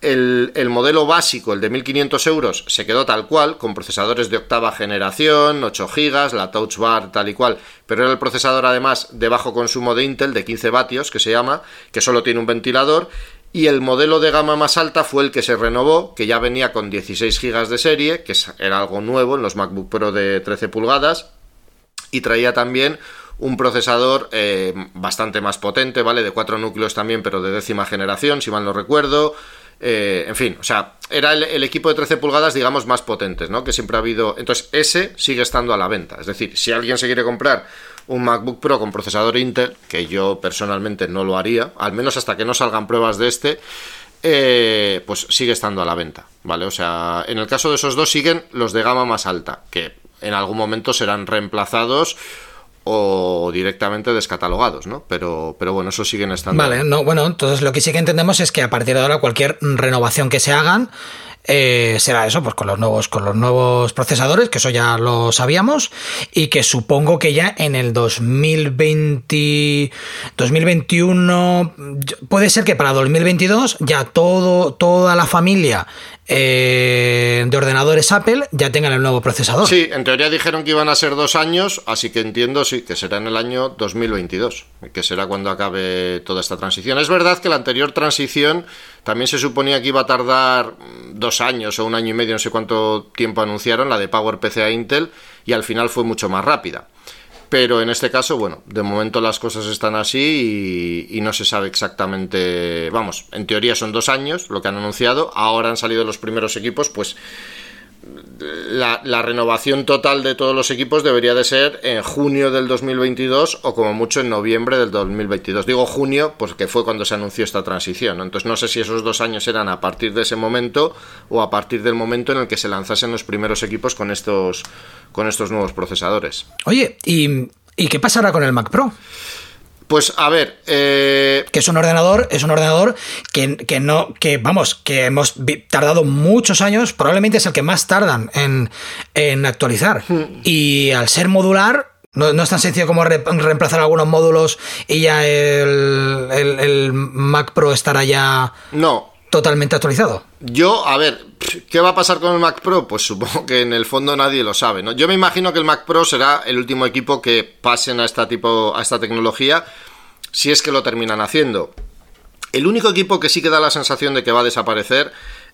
El, el, modelo básico, el de 1500 euros, se quedó tal cual, con procesadores de octava generación, 8 GB, la Touch Bar tal y cual, pero era el procesador además de bajo consumo de Intel, de 15 vatios, que se llama, que solo tiene un ventilador, y el modelo de gama más alta fue el que se renovó, que ya venía con 16 GB de serie, que era algo nuevo en los MacBook Pro de 13 pulgadas, y traía también un procesador eh, bastante más potente, ¿vale? De cuatro núcleos también, pero de décima generación, si mal no recuerdo. Eh, en fin, o sea, era el, equipo de 13 pulgadas, digamos, más potentes, ¿no? Que siempre ha habido. Entonces, ese sigue estando a la venta. Es decir, si alguien se quiere comprar un MacBook Pro con procesador Intel, que yo personalmente no lo haría, al menos hasta que no salgan pruebas de este, eh, pues sigue estando a la venta, ¿vale? O sea, en el caso de esos dos siguen los de gama más alta, que en algún momento serán reemplazados o directamente descatalogados, ¿no? Pero, pero bueno, eso siguen estando. Vale, no, bueno, entonces lo que sí que entendemos es que a partir de ahora cualquier renovación que se hagan eh, será eso, pues con los nuevos, con los nuevos procesadores, que eso ya lo sabíamos, y que supongo que ya en el 2020, 2021, puede ser que para 2022 ya todo, toda la familia eh, de ordenadores Apple ya tengan el nuevo procesador. Sí, en teoría dijeron que iban a ser dos años, así que entiendo sí que será en el año 2022, que será cuando acabe toda esta transición. Es verdad que la anterior transición también se suponía que iba a tardar dos años o un año y medio, no sé cuánto tiempo anunciaron, la de PowerPC a Intel, y al final fue mucho más rápida. Pero en este caso, bueno, de momento las cosas están así y, no se sabe exactamente. Vamos, en teoría son dos años lo que han anunciado. Ahora han salido los primeros equipos, pues la, renovación total de todos los equipos debería de ser en junio del 2022 o como mucho en noviembre del 2022. Digo junio porque fue cuando se anunció esta transición. Entonces no sé si esos dos años eran a partir de ese momento o a partir del momento en el que se lanzasen los primeros equipos con estos, con estos nuevos procesadores. Oye, ¿y, ¿y qué pasará con el Mac Pro? Pues a ver. Eh, que es un ordenador, es un ordenador que, no, que vamos, que hemos tardado muchos años, probablemente es el que más tardan en, actualizar. Hmm. Y al ser modular, no, es tan sencillo como reemplazar algunos módulos y ya el, el, Mac Pro estará ya. No, totalmente actualizado. Yo, a ver, ¿qué va a pasar con el Mac Pro? Pues supongo que en el fondo nadie lo sabe, ¿no? Yo me imagino que el Mac Pro será el último equipo que pasen a esta tipo a esta tecnología si es que lo terminan haciendo. El único equipo que sí que da la sensación de que va a desaparecer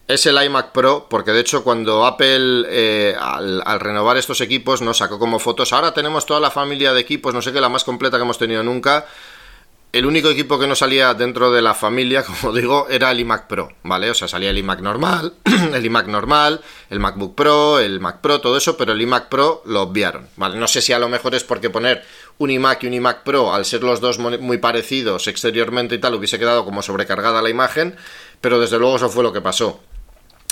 es el iMac Pro, porque de hecho cuando Apple eh, al, al, renovar estos equipos nos sacó como fotos, ahora tenemos toda la familia de equipos, no sé qué, la más completa que hemos tenido nunca, el único equipo que no salía dentro de la familia, como digo, era el iMac Pro, ¿vale? O sea, salía el iMac normal, el iMac normal, el MacBook Pro, el Mac Pro, todo eso, pero el iMac Pro lo obviaron, ¿vale? No sé si a lo mejor es porque poner un iMac y un iMac Pro, al ser los dos muy parecidos exteriormente y tal, hubiese quedado como sobrecargada la imagen, pero desde luego eso fue lo que pasó.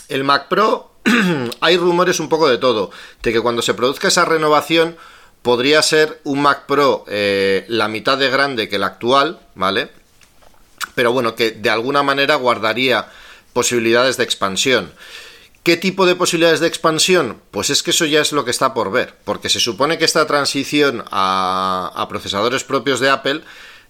El Mac Pro, hay rumores un poco de todo, de que cuando se produzca esa renovación podría ser un Mac Pro eh, la mitad de grande que el actual, ¿vale? Pero bueno, que de alguna manera guardaría posibilidades de expansión. ¿Qué tipo de posibilidades de expansión? Pues es que eso ya es lo que está por ver, porque se supone que esta transición a, procesadores propios de Apple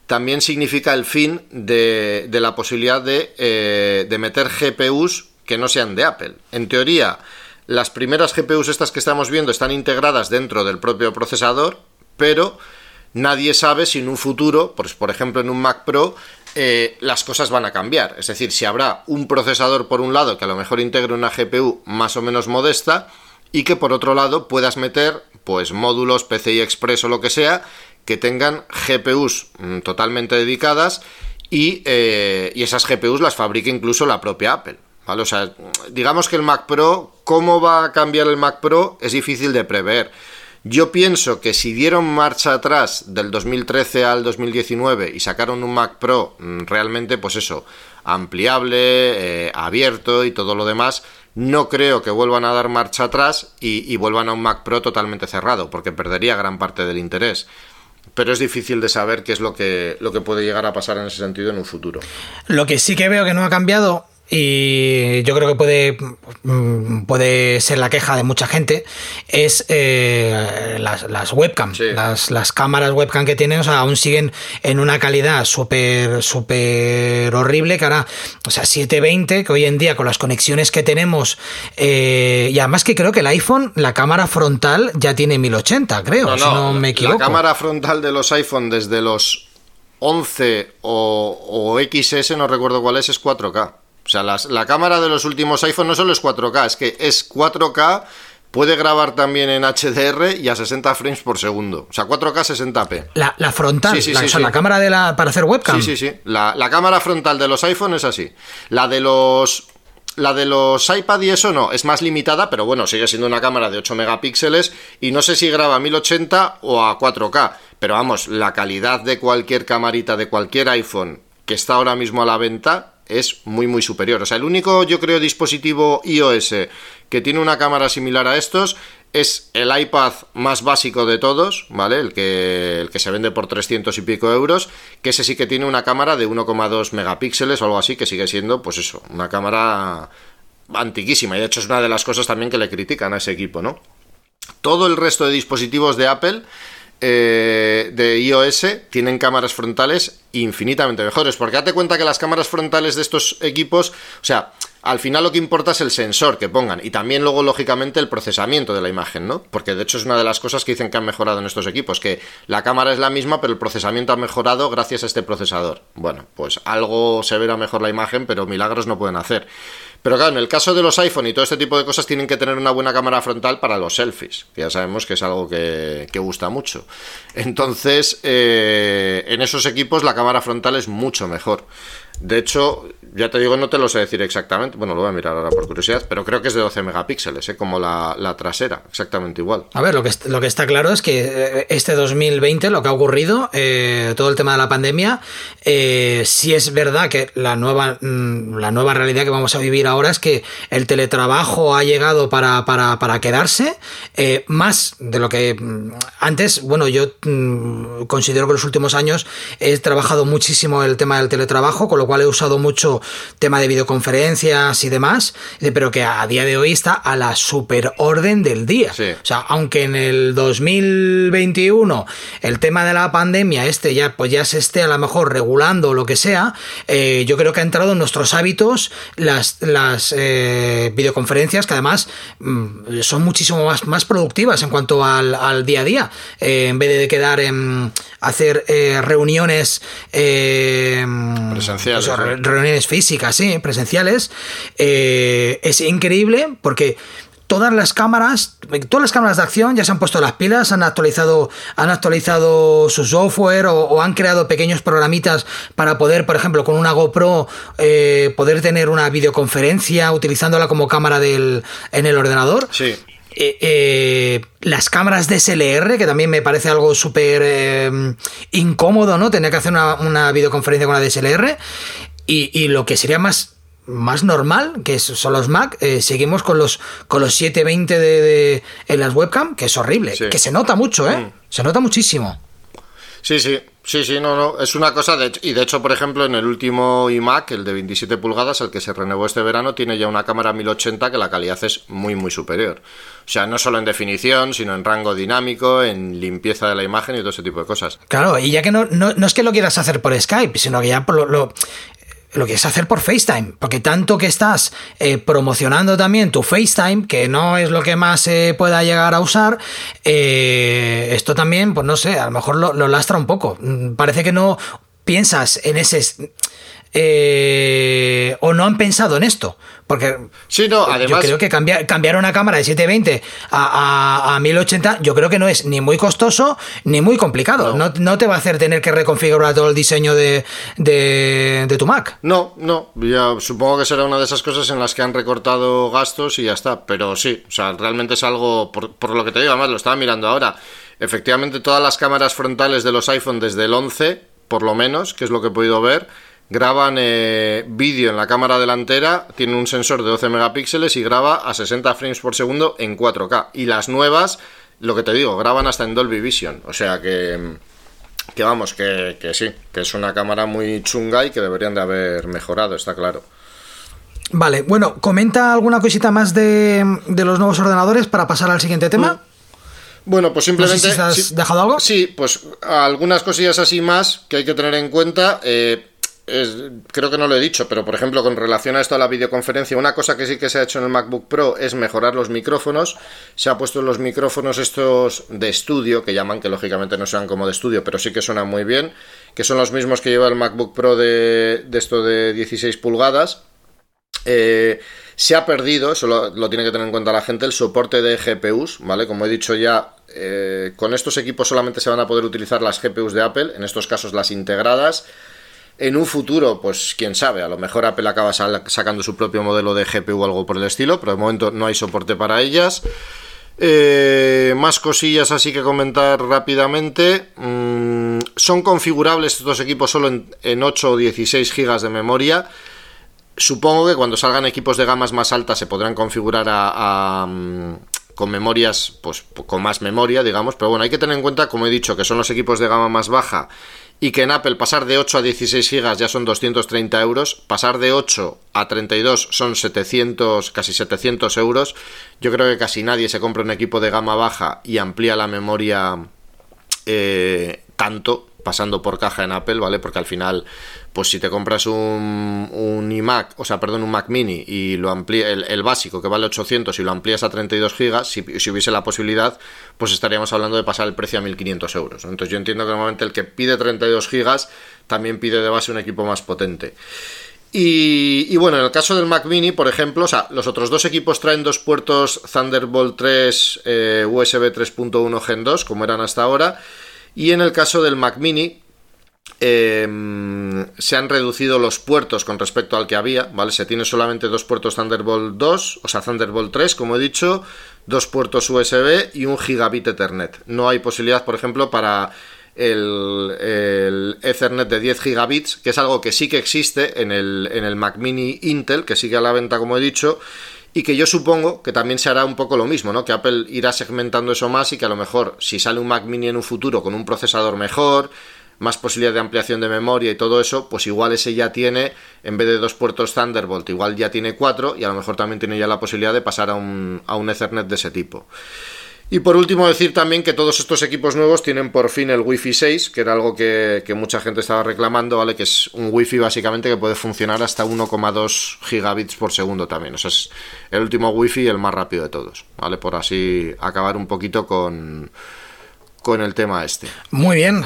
también significa el fin de, la posibilidad de, eh, de meter GPUs que no sean de Apple. En teoría, las primeras GPUs estas que estamos viendo están integradas dentro del propio procesador, pero nadie sabe si en un futuro, pues por ejemplo en un Mac Pro, eh, las cosas van a cambiar. Es decir, si habrá un procesador por un lado que a lo mejor integre una GPU más o menos modesta y que por otro lado puedas meter pues módulos PCI Express o lo que sea que tengan GPUs mm, totalmente dedicadas y, eh, y esas GPUs las fabrique incluso la propia Apple. O sea, digamos que el Mac Pro, cómo va a cambiar el Mac Pro es difícil de prever. Yo pienso que si dieron marcha atrás del 2013 al 2019 y sacaron un Mac Pro mm, realmente, pues eso, ampliable, eh, abierto y todo lo demás, no creo que vuelvan a dar marcha atrás y, y, vuelvan a un Mac Pro totalmente cerrado, porque perdería gran parte del interés. Pero es difícil de saber qué es lo que, lo que puede llegar a pasar en ese sentido en un futuro. Lo que sí que veo que no ha cambiado y yo creo que puede, mm, puede ser la queja de mucha gente, es eh, las, las webcam. Las, las, cámaras webcam que tienen, o sea, aún siguen en una calidad súper, súper horrible, que ahora, o sea, 720, que hoy en día con las conexiones que tenemos, eh, y además que creo que el iPhone, la cámara frontal ya tiene 1080, creo, si no me equivoco. La cámara frontal de los iPhone desde los 11 o, o XS, no recuerdo cuál es, es 4K. Sea, la cámara de los últimos iPhone no solo es 4K, es que es 4K, puede grabar también en HDR y a 60 frames por segundo. O sea, 4K 60p. La, frontal, la, o sea, la cámara de la, para hacer webcam. Sí, sí, sí. La, la cámara frontal de los iPhone es así. La de los la de los iPad y eso no, es más limitada, pero bueno, sigue siendo una cámara de 8 megapíxeles y no sé si graba a 1080 o a 4K. Pero vamos, la calidad de cualquier camarita de cualquier iPhone que está ahora mismo a la venta es muy muy superior. O sea, el único, yo creo, dispositivo iOS que tiene una cámara similar a estos es el iPad más básico de todos, ¿vale? El que, el que se vende por 300 y pico euros, que ese sí que tiene una cámara de 1,2 megapíxeles o algo así, que sigue siendo, pues eso, una cámara antiquísima. Y de hecho es una de las cosas también que le critican a ese equipo, ¿no? Todo el resto de dispositivos de Apple eh, de iOS tienen cámaras frontales infinitamente mejores. Porque date cuenta que las cámaras frontales de estos equipos, o sea, al final lo que importa es el sensor que pongan y también luego, lógicamente, el procesamiento de la imagen, ¿no? Porque de hecho es una de las cosas que dicen que han mejorado en estos equipos, que la cámara es la misma, pero el procesamiento ha mejorado gracias a este procesador. Bueno, pues algo se verá mejor la imagen, pero milagros no pueden hacer. Pero claro, en el caso de los iPhone y todo este tipo de cosas tienen que tener una buena cámara frontal para los selfies, que ya sabemos que es algo que, gusta mucho. Entonces, eh, en esos equipos la cámara frontal es mucho mejor. De hecho, ya te digo, no te lo sé decir exactamente. Bueno, lo voy a mirar ahora por curiosidad, pero creo que es de 12 megapíxeles, ¿eh? como la, trasera, exactamente igual. A ver, lo que, lo que está claro es que eh, este 2020, lo que ha ocurrido, eh, todo el tema de la pandemia, eh, sí es verdad que la nueva, mm, la nueva realidad que vamos a vivir ahora es que el teletrabajo ha llegado para, para, quedarse, más de lo que mm, antes, bueno, yo mm, considero que en los últimos años he trabajado muchísimo el tema del teletrabajo, con lo cual he usado mucho tema de videoconferencias y demás, pero que a día de hoy está a la superorden del día. O sea, aunque en el 2021 el tema de la pandemia este ya pues ya se esté a lo mejor regulando o lo que sea, eh, yo creo que ha entrado en nuestros hábitos las, las eh, videoconferencias que además mm, son muchísimo más, más productivas en cuanto al, día a día. Eh, en vez de quedar en hacer reuniones presenciales, reuniones físicas, sí, presenciales, eh, es increíble porque todas las cámaras, todas las cámaras de acción ya se han puesto las pilas, han actualizado, han actualizado su software o, han creado pequeños programitas para poder, por ejemplo, con una GoPro eh, poder tener una videoconferencia utilizándola como cámara del, en el ordenador. Sí. Eh, las cámaras DSLR, que también me parece algo súper incómodo, ¿no? Tener que hacer una, una videoconferencia con la DSLR. Y, lo que sería más más normal, que son los Mac, eh, seguimos con los con los 720 de, en las webcam, que es horrible, que se nota mucho, ¿eh? Mm. Se nota muchísimo. Sí, sí, sí, sí, no, no, es una cosa, de, y de hecho, por ejemplo, en el último iMac, el de 27 pulgadas, el que se renovó este verano, tiene ya una cámara 1080 que la calidad es muy, muy superior. O sea, no solo en definición, sino en rango dinámico, en limpieza de la imagen y todo ese tipo de cosas. Claro, y ya que no, no, es que lo quieras hacer por Skype, sino que ya lo, lo lo quieres hacer por FaceTime, porque tanto que estás eh, promocionando también tu FaceTime, que no es lo que más se pueda llegar a usar, eh, esto también, pues no sé, a lo mejor lo, lo, lastra un poco. Mm, parece que no piensas en ese... Eh, o no han pensado en esto. Porque sí, no, además, yo creo que cambiar, cambiar una cámara de 720 a, a, 1080 yo creo que no es ni muy costoso ni muy complicado. No, te va a hacer tener que reconfigurar todo el diseño de, de, tu Mac. No, no. Ya supongo que será una de esas cosas en las que han recortado gastos y ya está. Pero sí, o sea, realmente es algo, por, por lo que te digo, además lo estaba mirando ahora. Efectivamente, todas las cámaras frontales de los iPhone desde el 11, por lo menos, que es lo que he podido ver, graban eh, vídeo en la cámara delantera, tiene un sensor de 12 megapíxeles y graba a 60 frames por segundo en 4K. Y las nuevas, lo que te digo, graban hasta en Dolby Vision. O sea que, que vamos, que, que sí, que es una cámara muy chunga y que deberían de haber mejorado, está claro. Vale, bueno, comenta alguna cosita más de, los nuevos ordenadores para pasar al siguiente tema. Mm. Bueno, pues simplemente. has dejado algo? Sí, pues algunas cosillas así más que hay que tener en cuenta. Eh, creo que no lo he dicho, pero por ejemplo, con relación a esto a la videoconferencia, una cosa que sí que se ha hecho en el MacBook Pro es mejorar los micrófonos. Se ha puesto los micrófonos estos de estudio, que llaman, que lógicamente no sean como de estudio, pero sí que suenan muy bien, que son los mismos que lleva el MacBook Pro de, esto de 16 pulgadas. Eh, se ha perdido, eso lo, tiene que tener en cuenta la gente, el soporte de GPUs, ¿vale? Como he dicho ya, eh, con estos equipos solamente se van a poder utilizar las GPUs de Apple, en estos casos las integradas. En un futuro, pues quién sabe, a lo mejor Apple acaba sacando su propio modelo de GPU o algo por el estilo, pero de momento no hay soporte para ellas. Eh, más cosillas así que comentar rápidamente. Mm, son configurables estos equipos solo en, 8 o 16 GB de memoria. Supongo que cuando salgan equipos de gamas más altas se podrán configurar mm, con memorias, pues con más memoria, digamos. Pero bueno, hay que tener en cuenta, como he dicho, que son los equipos de gama más baja y que en Apple pasar de 8 a 16 gigas ya son 230 euros, pasar de 8 a 32 son 700, casi 700 euros. Yo creo que casi nadie se compra un equipo de gama baja y amplía la memoria eh, tanto pasando por caja en Apple, ¿vale? Porque al final, pues si te compras un, un iMac, o sea, perdón, un Mac mini y lo amplía, el, básico que vale 800 y lo amplías a 32 gigas, si, hubiese la posibilidad, pues estaríamos hablando de pasar el precio a 1500 euros. Entonces yo entiendo que normalmente el que pide 32 gigas también pide de base un equipo más potente. Y, bueno, en el caso del Mac Mini, por ejemplo, o sea, los otros dos equipos traen dos puertos Thunderbolt 3 eh, USB 3.1 Gen 2, como eran hasta ahora. Y en el caso del Mac Mini, em, se han reducido los puertos con respecto al que había, ¿vale? Se tiene solamente dos puertos Thunderbolt 2, o sea, Thunderbolt 3, como he dicho, dos puertos USB y un gigabit Ethernet. No hay posibilidad, por ejemplo, para el, el, Ethernet de 10 gigabits, que es algo que sí que existe en el, en el Mac Mini Intel, que sigue a la venta, como he dicho, y que yo supongo que también se hará un poco lo mismo, ¿no? Que Apple irá segmentando eso más y que a lo mejor si sale un Mac mini en un futuro con un procesador mejor, más posibilidad de ampliación de memoria y todo eso, pues igual ese ya tiene, en vez de dos puertos Thunderbolt, igual ya tiene cuatro y a lo mejor también tiene ya la posibilidad de pasar a un, a un Ethernet de ese tipo. Y por último decir también que todos estos equipos nuevos tienen por fin el Wi-Fi 6, que era algo que, mucha gente estaba reclamando, ¿vale? Que es un Wi-Fi básicamente que puede funcionar hasta 1,2 gigabits por segundo también. O sea, es el último Wi-Fi y el más rápido de todos, ¿vale? Por así acabar un poquito con, con el tema este. Muy bien.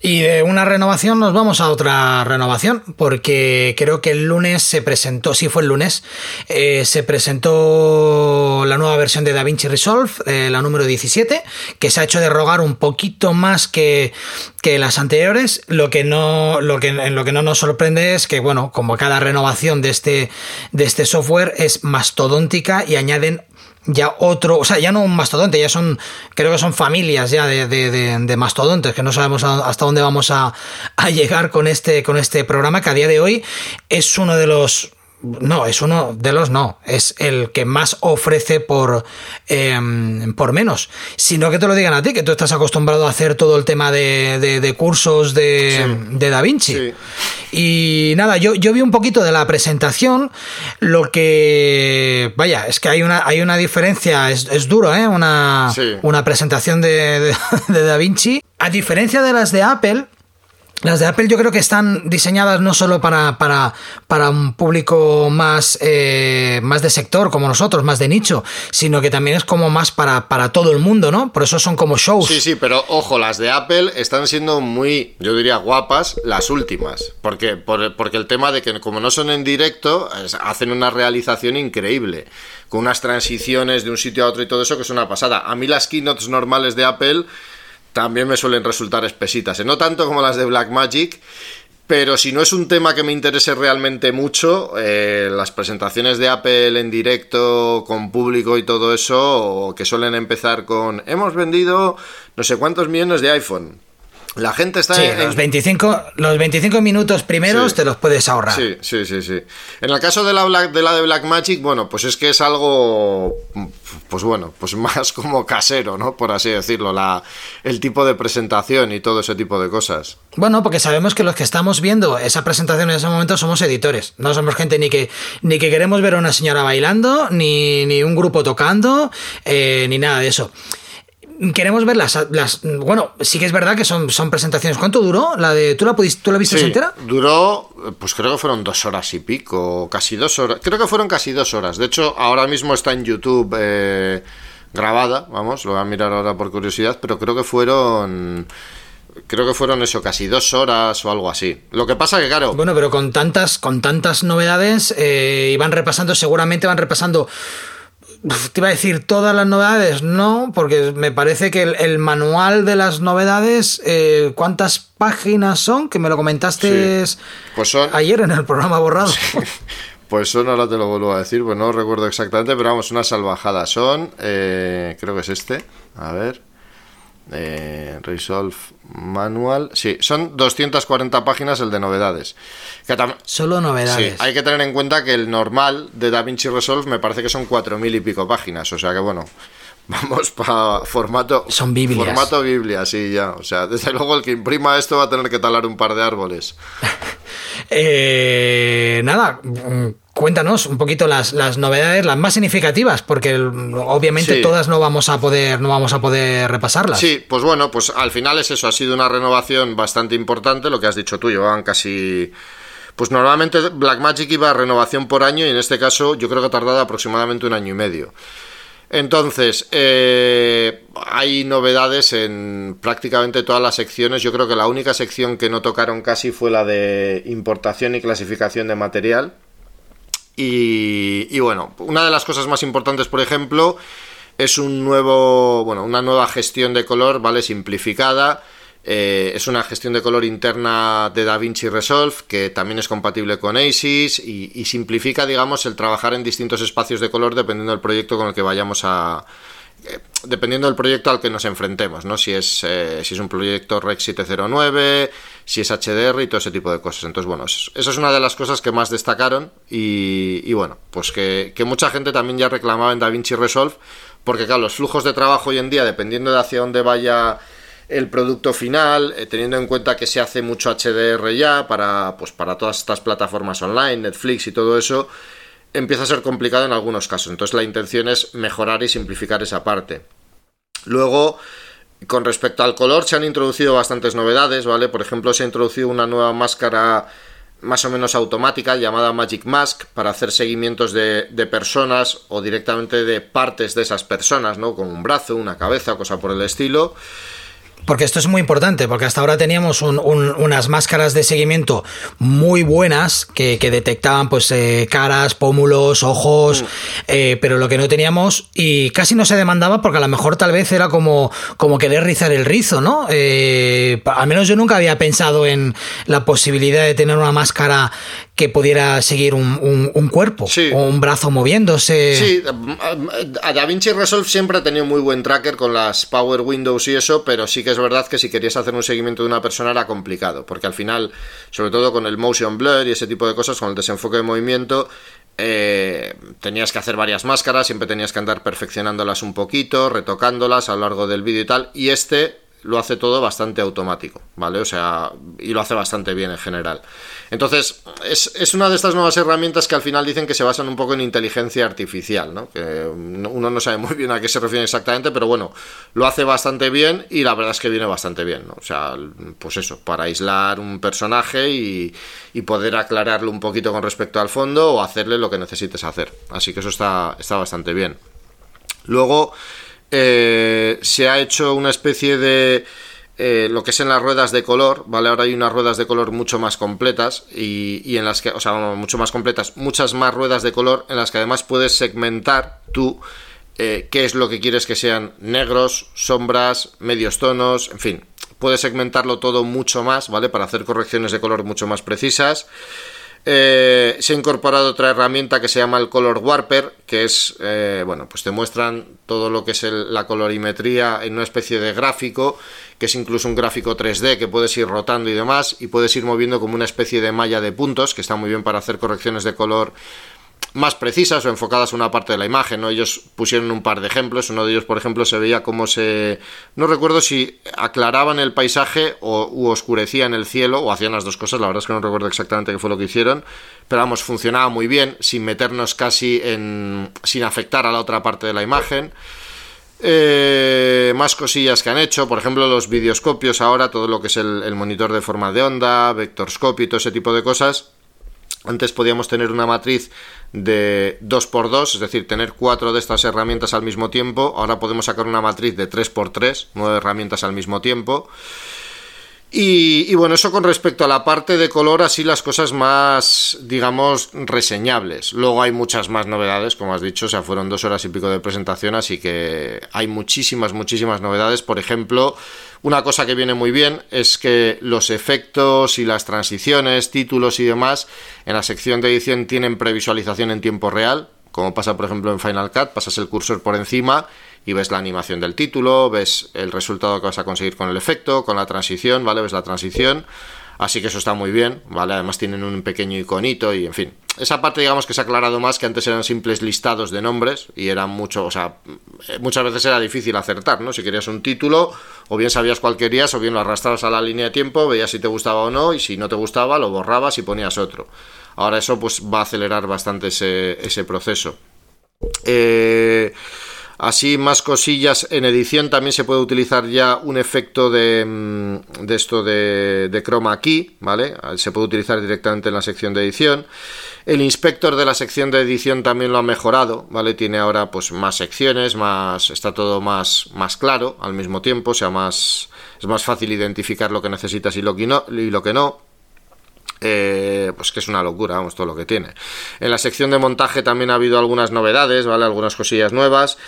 Y de una renovación nos vamos a otra renovación, porque creo que el lunes se presentó, sí fue el lunes, eh, se presentó la nueva versión de DaVinci Resolve, eh, la número 17, que se ha hecho derrogar un poquito más que, que las anteriores. Lo que no, lo que, en lo que no nos sorprende es que, bueno, como cada renovación de este, de este software es mastodóntica y añaden ya otro, o sea, ya no un mastodonte, ya son, creo que son familias ya de, de, mastodontes, que no sabemos hasta dónde vamos a, a, llegar con este, con este programa, que a día de hoy es uno de los no, es uno de los no. Es el que más ofrece por, em, por menos. Sino que te lo digan a ti, que tú estás acostumbrado a hacer todo el tema de, cursos de, de, Da Vinci. Y nada, yo, yo vi un poquito de la presentación. Lo que. Vaya, es que hay una, hay una diferencia. Es, duro, ¿eh? Una, una presentación de, de Da Vinci. A diferencia de las de Apple, las de Apple yo creo que están diseñadas no solo para, para, para un público más, eh, más de sector como nosotros, más de nicho, sino que también es como más para, para todo el mundo, ¿no? Por eso son como shows. Sí, sí, pero ojo, las de Apple están siendo muy, yo diría, guapas las últimas. Porque, porque el tema de que como no son en directo, hacen una realización increíble, con unas transiciones de un sitio a otro y todo eso que es una pasada. A mí las keynotes normales de Apple también me suelen resultar espesitas. ¿eh? No tanto como las de Blackmagic, pero si no es un tema que me interese realmente mucho, eh, las presentaciones de Apple en directo, con público y todo eso, que suelen empezar con hemos vendido no sé cuántos millones de iPhone. La gente está Sí, en, los 25, los 25 minutos primeros Sí. te los puedes ahorrar. Sí, sí, sí, sí. En el caso de la, Black, de la de Blackmagic, bueno, pues es que es algo, pues bueno, pues más como casero, ¿no? Por así decirlo, la, el tipo de presentación y todo ese tipo de cosas. Bueno, porque sabemos que los que estamos viendo esa presentación en ese momento somos editores. No somos gente ni que, ni que queremos ver a una señora bailando, ni, ni un grupo tocando, eh, ni nada de eso. Queremos ver las, las. Bueno, sí que es verdad que son, son presentaciones. ¿Cuánto duró? ¿La de, ¿tú, la pudiste, ¿Tú la viste Sí, entera? duró, pues creo que fueron dos horas y pico, casi dos horas. Creo que fueron casi dos horas. De hecho, ahora mismo está en YouTube eh, grabada, vamos, lo voy a mirar ahora por curiosidad, pero creo que fueron... Creo que fueron eso, casi dos horas o algo así. Lo que pasa que, claro, Bueno, pero con tantas, con tantas novedades, eh, iban repasando, seguramente van repasando. Uf, Te iba a decir todas las novedades, no, porque me parece que el, el manual de las novedades, eh, ¿cuántas páginas son? Que me lo comentaste Sí. Pues son- ayer en el programa borrado. Pues son, ahora te lo vuelvo a decir, pues no recuerdo exactamente, pero vamos, una salvajada. Son, eh, creo que es este, a ver, eh, Resolve Manual, sí, son 240 páginas el de novedades. Que Solo sí, novedades. hay que tener en cuenta que el normal de DaVinci Resolve me parece que son 4.000 y pico páginas, o sea que bueno, vamos para formato... Son Biblias. Formato Biblia, sí, ya. O sea, desde luego el que imprima esto va a tener que talar un par de árboles. Eh, nada, mm, cuéntanos un poquito las, las novedades, las más significativas, porque obviamente Sí. todas no vamos a poder, no vamos a poder repasarlas. Sí, pues bueno, pues al final es eso, ha sido una renovación bastante importante, lo que has dicho tú, llevaban casi... Pues normalmente Blackmagic iba a renovación por año y en este caso yo creo que ha tardado aproximadamente un año y medio. Entonces, eh, hay novedades en prácticamente todas las secciones. Yo creo que la única sección que no tocaron casi fue la de importación y clasificación de material. Y, bueno, una de las cosas más importantes, por ejemplo, es un nuevo, bueno, una nueva gestión de color, ¿vale? Simplificada. Eh, es una gestión de color interna de DaVinci Resolve que también es compatible con ACES y, y simplifica, digamos, el trabajar en distintos espacios de color dependiendo del proyecto con el que vayamos a, dependiendo del proyecto al que nos enfrentemos, ¿no? Si es, eh, si es un proyecto REC 709, si es HDR y todo ese tipo de cosas. Entonces, bueno, eso, eso es una de las cosas que más destacaron y, y bueno, pues que, que mucha gente también ya reclamaba en DaVinci Resolve, porque claro, los flujos de trabajo hoy en día, dependiendo de hacia dónde vaya el producto final, eh, teniendo en cuenta que se hace mucho HDR ya para, pues, para todas estas plataformas online, Netflix y todo eso, empieza a ser complicado en algunos casos. Entonces la intención es mejorar y simplificar esa parte. Luego, con respecto al color, se han introducido bastantes novedades, ¿vale? Por ejemplo, se ha introducido una nueva máscara más o menos automática llamada Magic Mask para hacer seguimientos de, personas o directamente de partes de esas personas, ¿no? Con un brazo, una cabeza, cosa por el estilo. Porque esto es muy importante, porque hasta ahora teníamos un- un- unas máscaras de seguimiento muy buenas que, que detectaban pues eh, caras, pómulos, ojos, eh, pero lo que no teníamos y casi no se demandaba porque a lo mejor tal vez era como, como querer rizar el rizo, ¿no? Eh, al menos yo nunca había pensado en la posibilidad de tener una máscara que pudiera seguir un, un- un cuerpo Sí. o un brazo moviéndose. Sí, a DaVinci Resolve siempre ha tenido muy buen tracker con las Power Windows y eso, pero sí que es verdad que si querías hacer un seguimiento de una persona era complicado, porque al final, sobre todo con el motion blur y ese tipo de cosas, con el desenfoque de movimiento, eh, tenías que hacer varias máscaras, siempre tenías que andar perfeccionándolas un poquito, retocándolas a lo largo del vídeo y tal, y este lo hace todo bastante automático, ¿vale? O sea, y lo hace bastante bien en general. Entonces, es, es una de estas nuevas herramientas que al final dicen que se basan un poco en inteligencia artificial, ¿no? Que no- uno no sabe muy bien a qué se refiere exactamente, pero bueno, lo hace bastante bien y la verdad es que viene bastante bien, ¿no? O sea, pues eso, para aislar un personaje y, y poder aclararlo un poquito con respecto al fondo o hacerle lo que necesites hacer. Así que eso está, está bastante bien. Luego eh, se ha hecho una especie de eh, lo que es en las ruedas de color, ¿vale? Ahora hay unas ruedas de color mucho más completas y, y en las que, o sea, no, mucho más completas, muchas más ruedas de color en las que además puedes segmentar tú eh, qué es lo que quieres que sean negros, sombras, medios tonos, en fin, puedes segmentarlo todo mucho más, ¿vale? Para hacer correcciones de color mucho más precisas. Eh, se ha incorporado otra herramienta que se llama el Color Warper, que es, eh, bueno, pues te muestran todo lo que es la colorimetría en una especie de gráfico, que es incluso un gráfico 3D que puedes ir rotando y demás, y puedes ir moviendo como una especie de malla de puntos, que está muy bien para hacer correcciones de color más precisas o enfocadas a una parte de la imagen. ¿no? Ellos pusieron un par de ejemplos. Uno de ellos, por ejemplo, se veía cómo se. No recuerdo si aclaraban el paisaje o u oscurecían el cielo o hacían las dos cosas. La verdad es que no recuerdo exactamente qué fue lo que hicieron. Pero vamos, funcionaba muy bien, sin meternos casi en. sin afectar a la otra parte de la imagen. Eh, más cosillas que han hecho, por ejemplo, los videoscopios ahora, todo lo que es el, el monitor de forma de onda, vectorscopio y todo ese tipo de cosas antes podíamos tener una matriz de 2x2, es decir, tener cuatro de estas herramientas al mismo tiempo. Ahora podemos sacar una matriz de 3x3, nueve herramientas al mismo tiempo. Y, bueno, eso con respecto a la parte de color, así las cosas más, digamos, reseñables. Luego hay muchas más novedades, como has dicho, o sea, fueron dos horas y pico de presentación, así que hay muchísimas, muchísimas novedades. Por ejemplo, una cosa que viene muy bien es que los efectos y las transiciones, títulos y demás, en la sección de edición tienen previsualización en tiempo real, como pasa por ejemplo en Final Cut, pasas el cursor por encima y ves la animación del título, ves el resultado que vas a conseguir con el efecto, con la transición, ¿vale? Ves la transición. Así que eso está muy bien, ¿vale? Además tienen un pequeño iconito y en fin. Esa parte digamos que se ha aclarado más que antes eran simples listados de nombres y eran mucho, o sea, muchas veces era difícil acertar, ¿no? Si querías un título, o bien sabías cuál querías, o bien lo arrastrabas a la línea de tiempo, veías si te gustaba o no, y si no te gustaba, lo borrabas y ponías otro. Ahora eso pues va a acelerar bastante ese, ese proceso. Eh, Así, más cosillas. En edición también se puede utilizar ya un efecto de, mm, de esto de, de, chroma key, ¿vale? Se puede utilizar directamente en la sección de edición. El inspector de la sección de edición también lo ha mejorado, ¿vale? Tiene ahora pues más secciones, más está todo más, más claro al mismo tiempo, o sea, más es más fácil identificar lo que necesitas y lo que no. Y lo que no. Eh, pues que es una locura, vamos, todo lo que tiene. En la sección de montaje también ha habido algunas novedades, ¿vale? Algunas cosillas nuevas.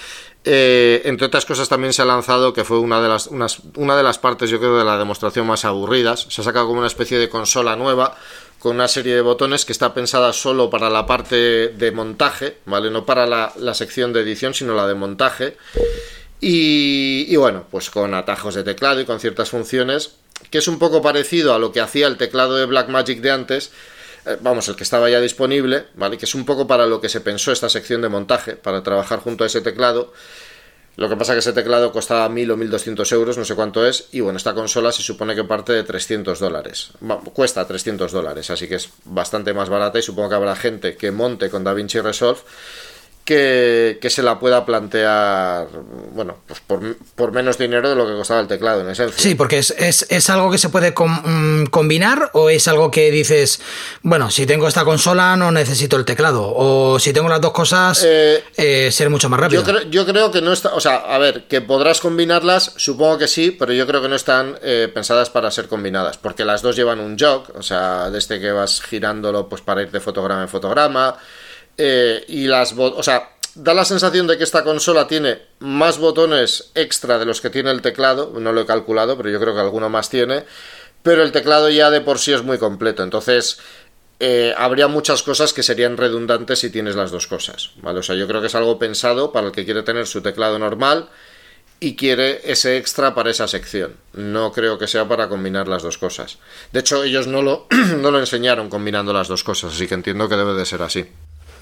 Eh, entre otras cosas también se ha lanzado, que fue una de, las, una de las partes, yo creo, de la demostración más aburridas. Se ha sacado como una especie de consola nueva con una serie de botones que está pensada solo para la parte de montaje, ¿vale? No para la, la sección de edición, sino la de montaje. Y, y, bueno, pues con atajos de teclado y con ciertas funciones que es un poco parecido a lo que hacía el teclado de Blackmagic de antes, eh, vamos, el que estaba ya disponible, ¿vale? Que es un poco para lo que se pensó esta sección de montaje, para trabajar junto a ese teclado. Lo que pasa que ese teclado costaba 1000 o 1200 euros, no sé cuánto es, y bueno, esta consola se supone que parte de 300 dólares. cuesta 300 dólares, así que es bastante más barata y supongo que habrá gente que monte con DaVinci Resolve que, se la pueda plantear, bueno, pues por, menos dinero de lo que costaba el teclado, en esencia. Sí, porque es, es, algo que se puede mm, combinar o es algo que dices, bueno, si tengo esta consola no necesito el teclado, o si tengo las dos cosas, eh, eh, seré mucho más rápido. Yo, creo que no está, o sea, a ver, que podrás combinarlas, supongo que sí, pero yo creo que no están eh, pensadas para ser combinadas, porque las dos llevan un jog, o sea, desde que vas girándolo pues para ir de fotograma en fotograma. Eh, y las o sea, da la sensación de que esta consola tiene más botones extra de los que tiene el teclado, no lo he calculado, pero yo creo que alguno más tiene, pero el teclado ya de por sí es muy completo, entonces eh, habría muchas cosas que serían redundantes si tienes las dos cosas, ¿vale? O sea, yo creo que es algo pensado para el que quiere tener su teclado normal y quiere ese extra para esa sección. No creo que sea para combinar las dos cosas. De hecho, ellos no lo, no lo enseñaron combinando las dos cosas, así que entiendo que debe de ser así.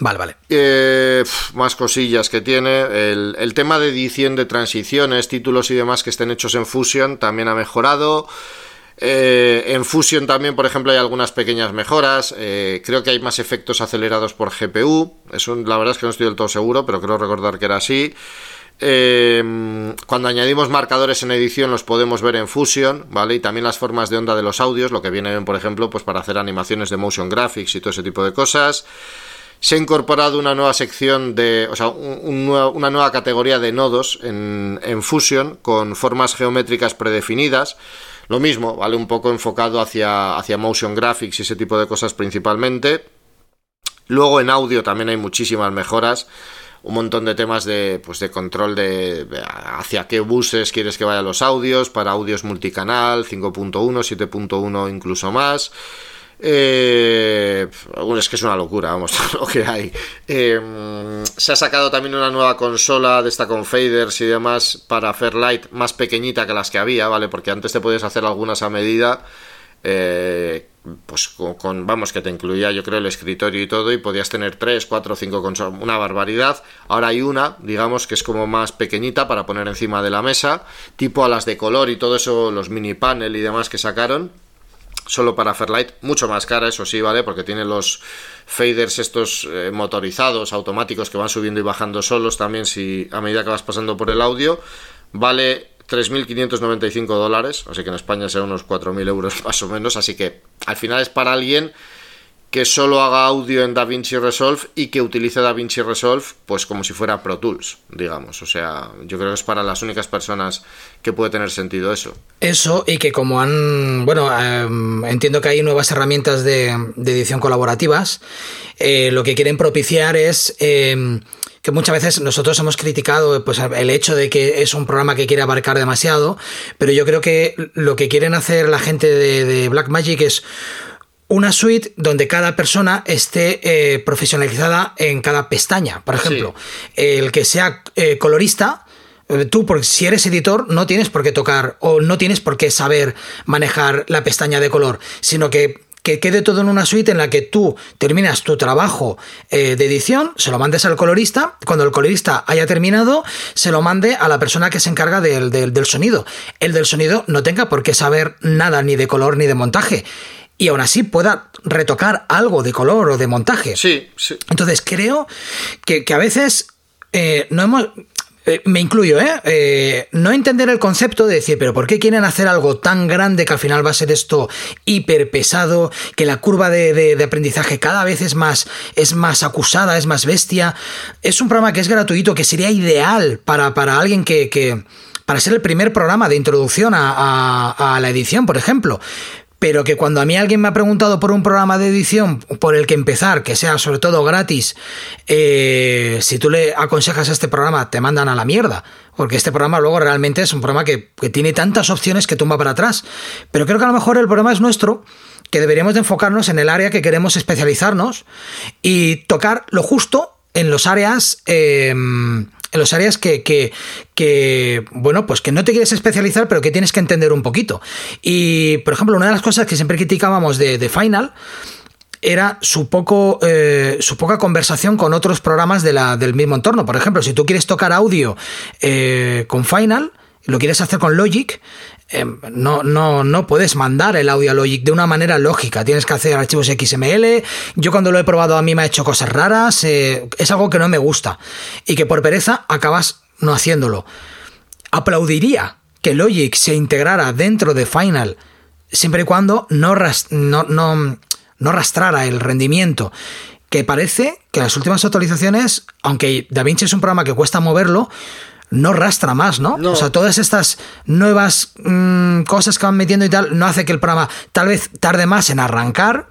Vale, vale. Eh, más cosillas que tiene. El, tema de edición de transiciones, títulos y demás que estén hechos en Fusion también ha mejorado. Eh, en Fusion también, por ejemplo, hay algunas pequeñas mejoras. Eh, creo que hay más efectos acelerados por GPU. Eso la verdad es que no estoy del todo seguro, pero creo recordar que era así. cuando añadimos marcadores en edición los podemos ver en Fusion, ¿vale? Y también las formas de onda de los audios, lo que viene, por ejemplo, pues para hacer animaciones de motion graphics y todo ese tipo de cosas. Se ha incorporado una nueva sección de, o sea, una nueva categoría de nodos en, Fusion con formas geométricas predefinidas. Lo mismo, ¿vale? Un poco enfocado hacia, hacia motion graphics y ese tipo de cosas principalmente. Luego en audio también hay muchísimas mejoras. Un montón de temas de, pues de control de, hacia qué buses quieres que vayan los audios, para audios multicanal, 5.1, 7.1 incluso más. Eh, es que es una locura, vamos, lo que hay. Eh, se ha sacado también una nueva consola de esta con faders y demás para Fairlight más pequeñita que las que había, ¿vale? Porque antes te podías hacer algunas a medida. Eh, pues con, vamos, que te incluía yo creo el escritorio y todo y podías tener 3, 4, 5 consolas, una barbaridad. Ahora hay una, digamos, que es como más pequeñita para poner encima de la mesa, tipo a las de color y todo eso, los mini panel y demás que sacaron solo para Fairlight, mucho más cara, eso sí, ¿vale? Porque tiene los faders estos eh, motorizados, automáticos que van subiendo y bajando solos también si a medida que vas pasando por el audio. Vale 3.595 dólares, así que en España será unos 4.000 euros más o menos, así que al final es para alguien que solo haga audio en DaVinci Resolve y que utilice DaVinci Resolve pues como si fuera Pro Tools, digamos. O sea, yo creo que es para las únicas personas que puede tener sentido eso. Eso y que como han, bueno, em, entiendo que hay nuevas herramientas de, edición colaborativas, eh, lo que quieren propiciar es... Em, que muchas veces nosotros hemos criticado pues, el hecho de que es un programa que quiere abarcar demasiado, pero yo creo que lo que quieren hacer la gente de, de Blackmagic es una suite donde cada persona esté eh, profesionalizada en cada pestaña. Por ejemplo, el que sea eh, colorista, eh, tú, porque si eres editor, no tienes por qué tocar o no tienes por qué saber manejar la pestaña de color, sino que que quede todo en una suite en la que tú terminas tu trabajo de edición, se lo mandes al colorista, cuando el colorista haya terminado, se lo mande a la persona que se encarga del, del sonido. El del sonido no tenga por qué saber nada ni de color ni de montaje y aún así pueda retocar algo de color o de montaje. Sí, sí. Entonces creo que, a veces eh, no hemos... Eh, me incluyo, ¿eh? ¿eh? No entender el concepto de decir, pero ¿por qué quieren hacer algo tan grande que al final va a ser esto hiper pesado, que la curva de, aprendizaje cada vez es más, es más acusada, es más bestia? Es un programa que es gratuito, que sería ideal para, para alguien que, para ser el primer programa de introducción a, la edición, por ejemplo pero que cuando a mí alguien me ha preguntado por un programa de edición por el que empezar, que sea sobre todo gratis, eh, si tú le aconsejas este programa, te mandan a la mierda. Porque este programa luego realmente es un programa que, tiene tantas opciones que tumba para atrás. Pero creo que a lo mejor el programa es nuestro, que deberíamos de enfocarnos en el área que queremos especializarnos y tocar lo justo en los áreas... Eh, en los áreas que, que, bueno, pues que no te quieres especializar, pero que tienes que entender un poquito. Y, por ejemplo, una de las cosas que siempre criticábamos de, de Final era su, poco, eh, su poca conversación con otros programas de la, del mismo entorno. Por ejemplo, si tú quieres tocar audio eh, con Final, lo quieres hacer con Logic, Em, no, no, no puedes mandar el audio a Logic de una manera lógica. Tienes que hacer archivos XML. Yo cuando lo he probado a mí me ha hecho cosas raras. Eh, es algo que no me gusta. Y que por pereza acabas no haciéndolo. Aplaudiría que Logic se integrara dentro de Final siempre y cuando no, no, no, no rastrara el rendimiento que parece que las últimas actualizaciones, aunque DaVinci es un programa que cuesta moverlo, no rastra más, ¿no? O sea, todas estas nuevas mm, cosas que van metiendo y tal, no hace que el programa tal vez tarde más en arrancar,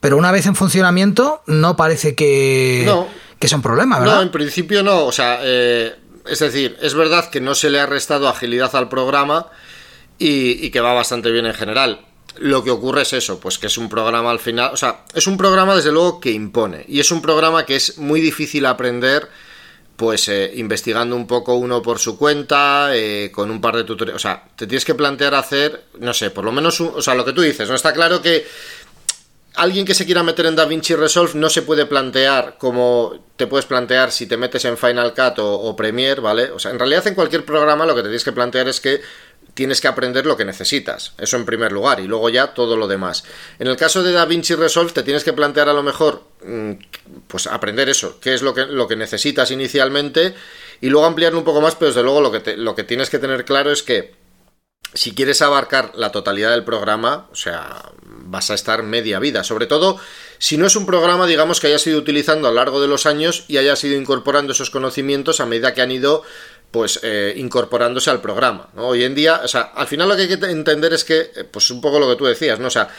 pero una vez en funcionamiento no parece que, que sea un problema, ¿verdad? No, en principio no. O sea, eh, es decir, es verdad que no se le ha restado agilidad al programa y, y que va bastante bien en general. Lo que ocurre es eso, pues que es un programa al final, o sea, es un programa desde luego que impone y es un programa que es muy difícil aprender pues eh, investigando un poco uno por su cuenta, eh, con un par de tutoriales. O sea, te tienes que plantear hacer, no sé, por lo menos, o sea, lo que tú dices, ¿no? Está claro que alguien que se quiera meter en DaVinci Resolve no se puede plantear como te puedes plantear si te metes en Final Cut o, o Premiere, ¿vale? O sea, en realidad en cualquier programa lo que te tienes que plantear es que tienes que aprender lo que necesitas. Eso en primer lugar. Y luego ya todo lo demás. En el caso de DaVinci Resolve te tienes que plantear a lo mejor mm, pues aprender eso, qué es lo que, lo que necesitas inicialmente y luego ampliarlo un poco más, pero desde luego lo que, lo que tienes que tener claro es que si quieres abarcar la totalidad del programa, o sea, vas a estar media vida. Sobre todo si no es un programa, digamos, que hayas ido utilizando a lo largo de los años y hayas ido incorporando esos conocimientos a medida que han ido pues eh, incorporándose al programa. Hoy en día, o sea, al final lo que hay que entender es que, eh, pues un poco lo que tú decías, ¿no? O sea,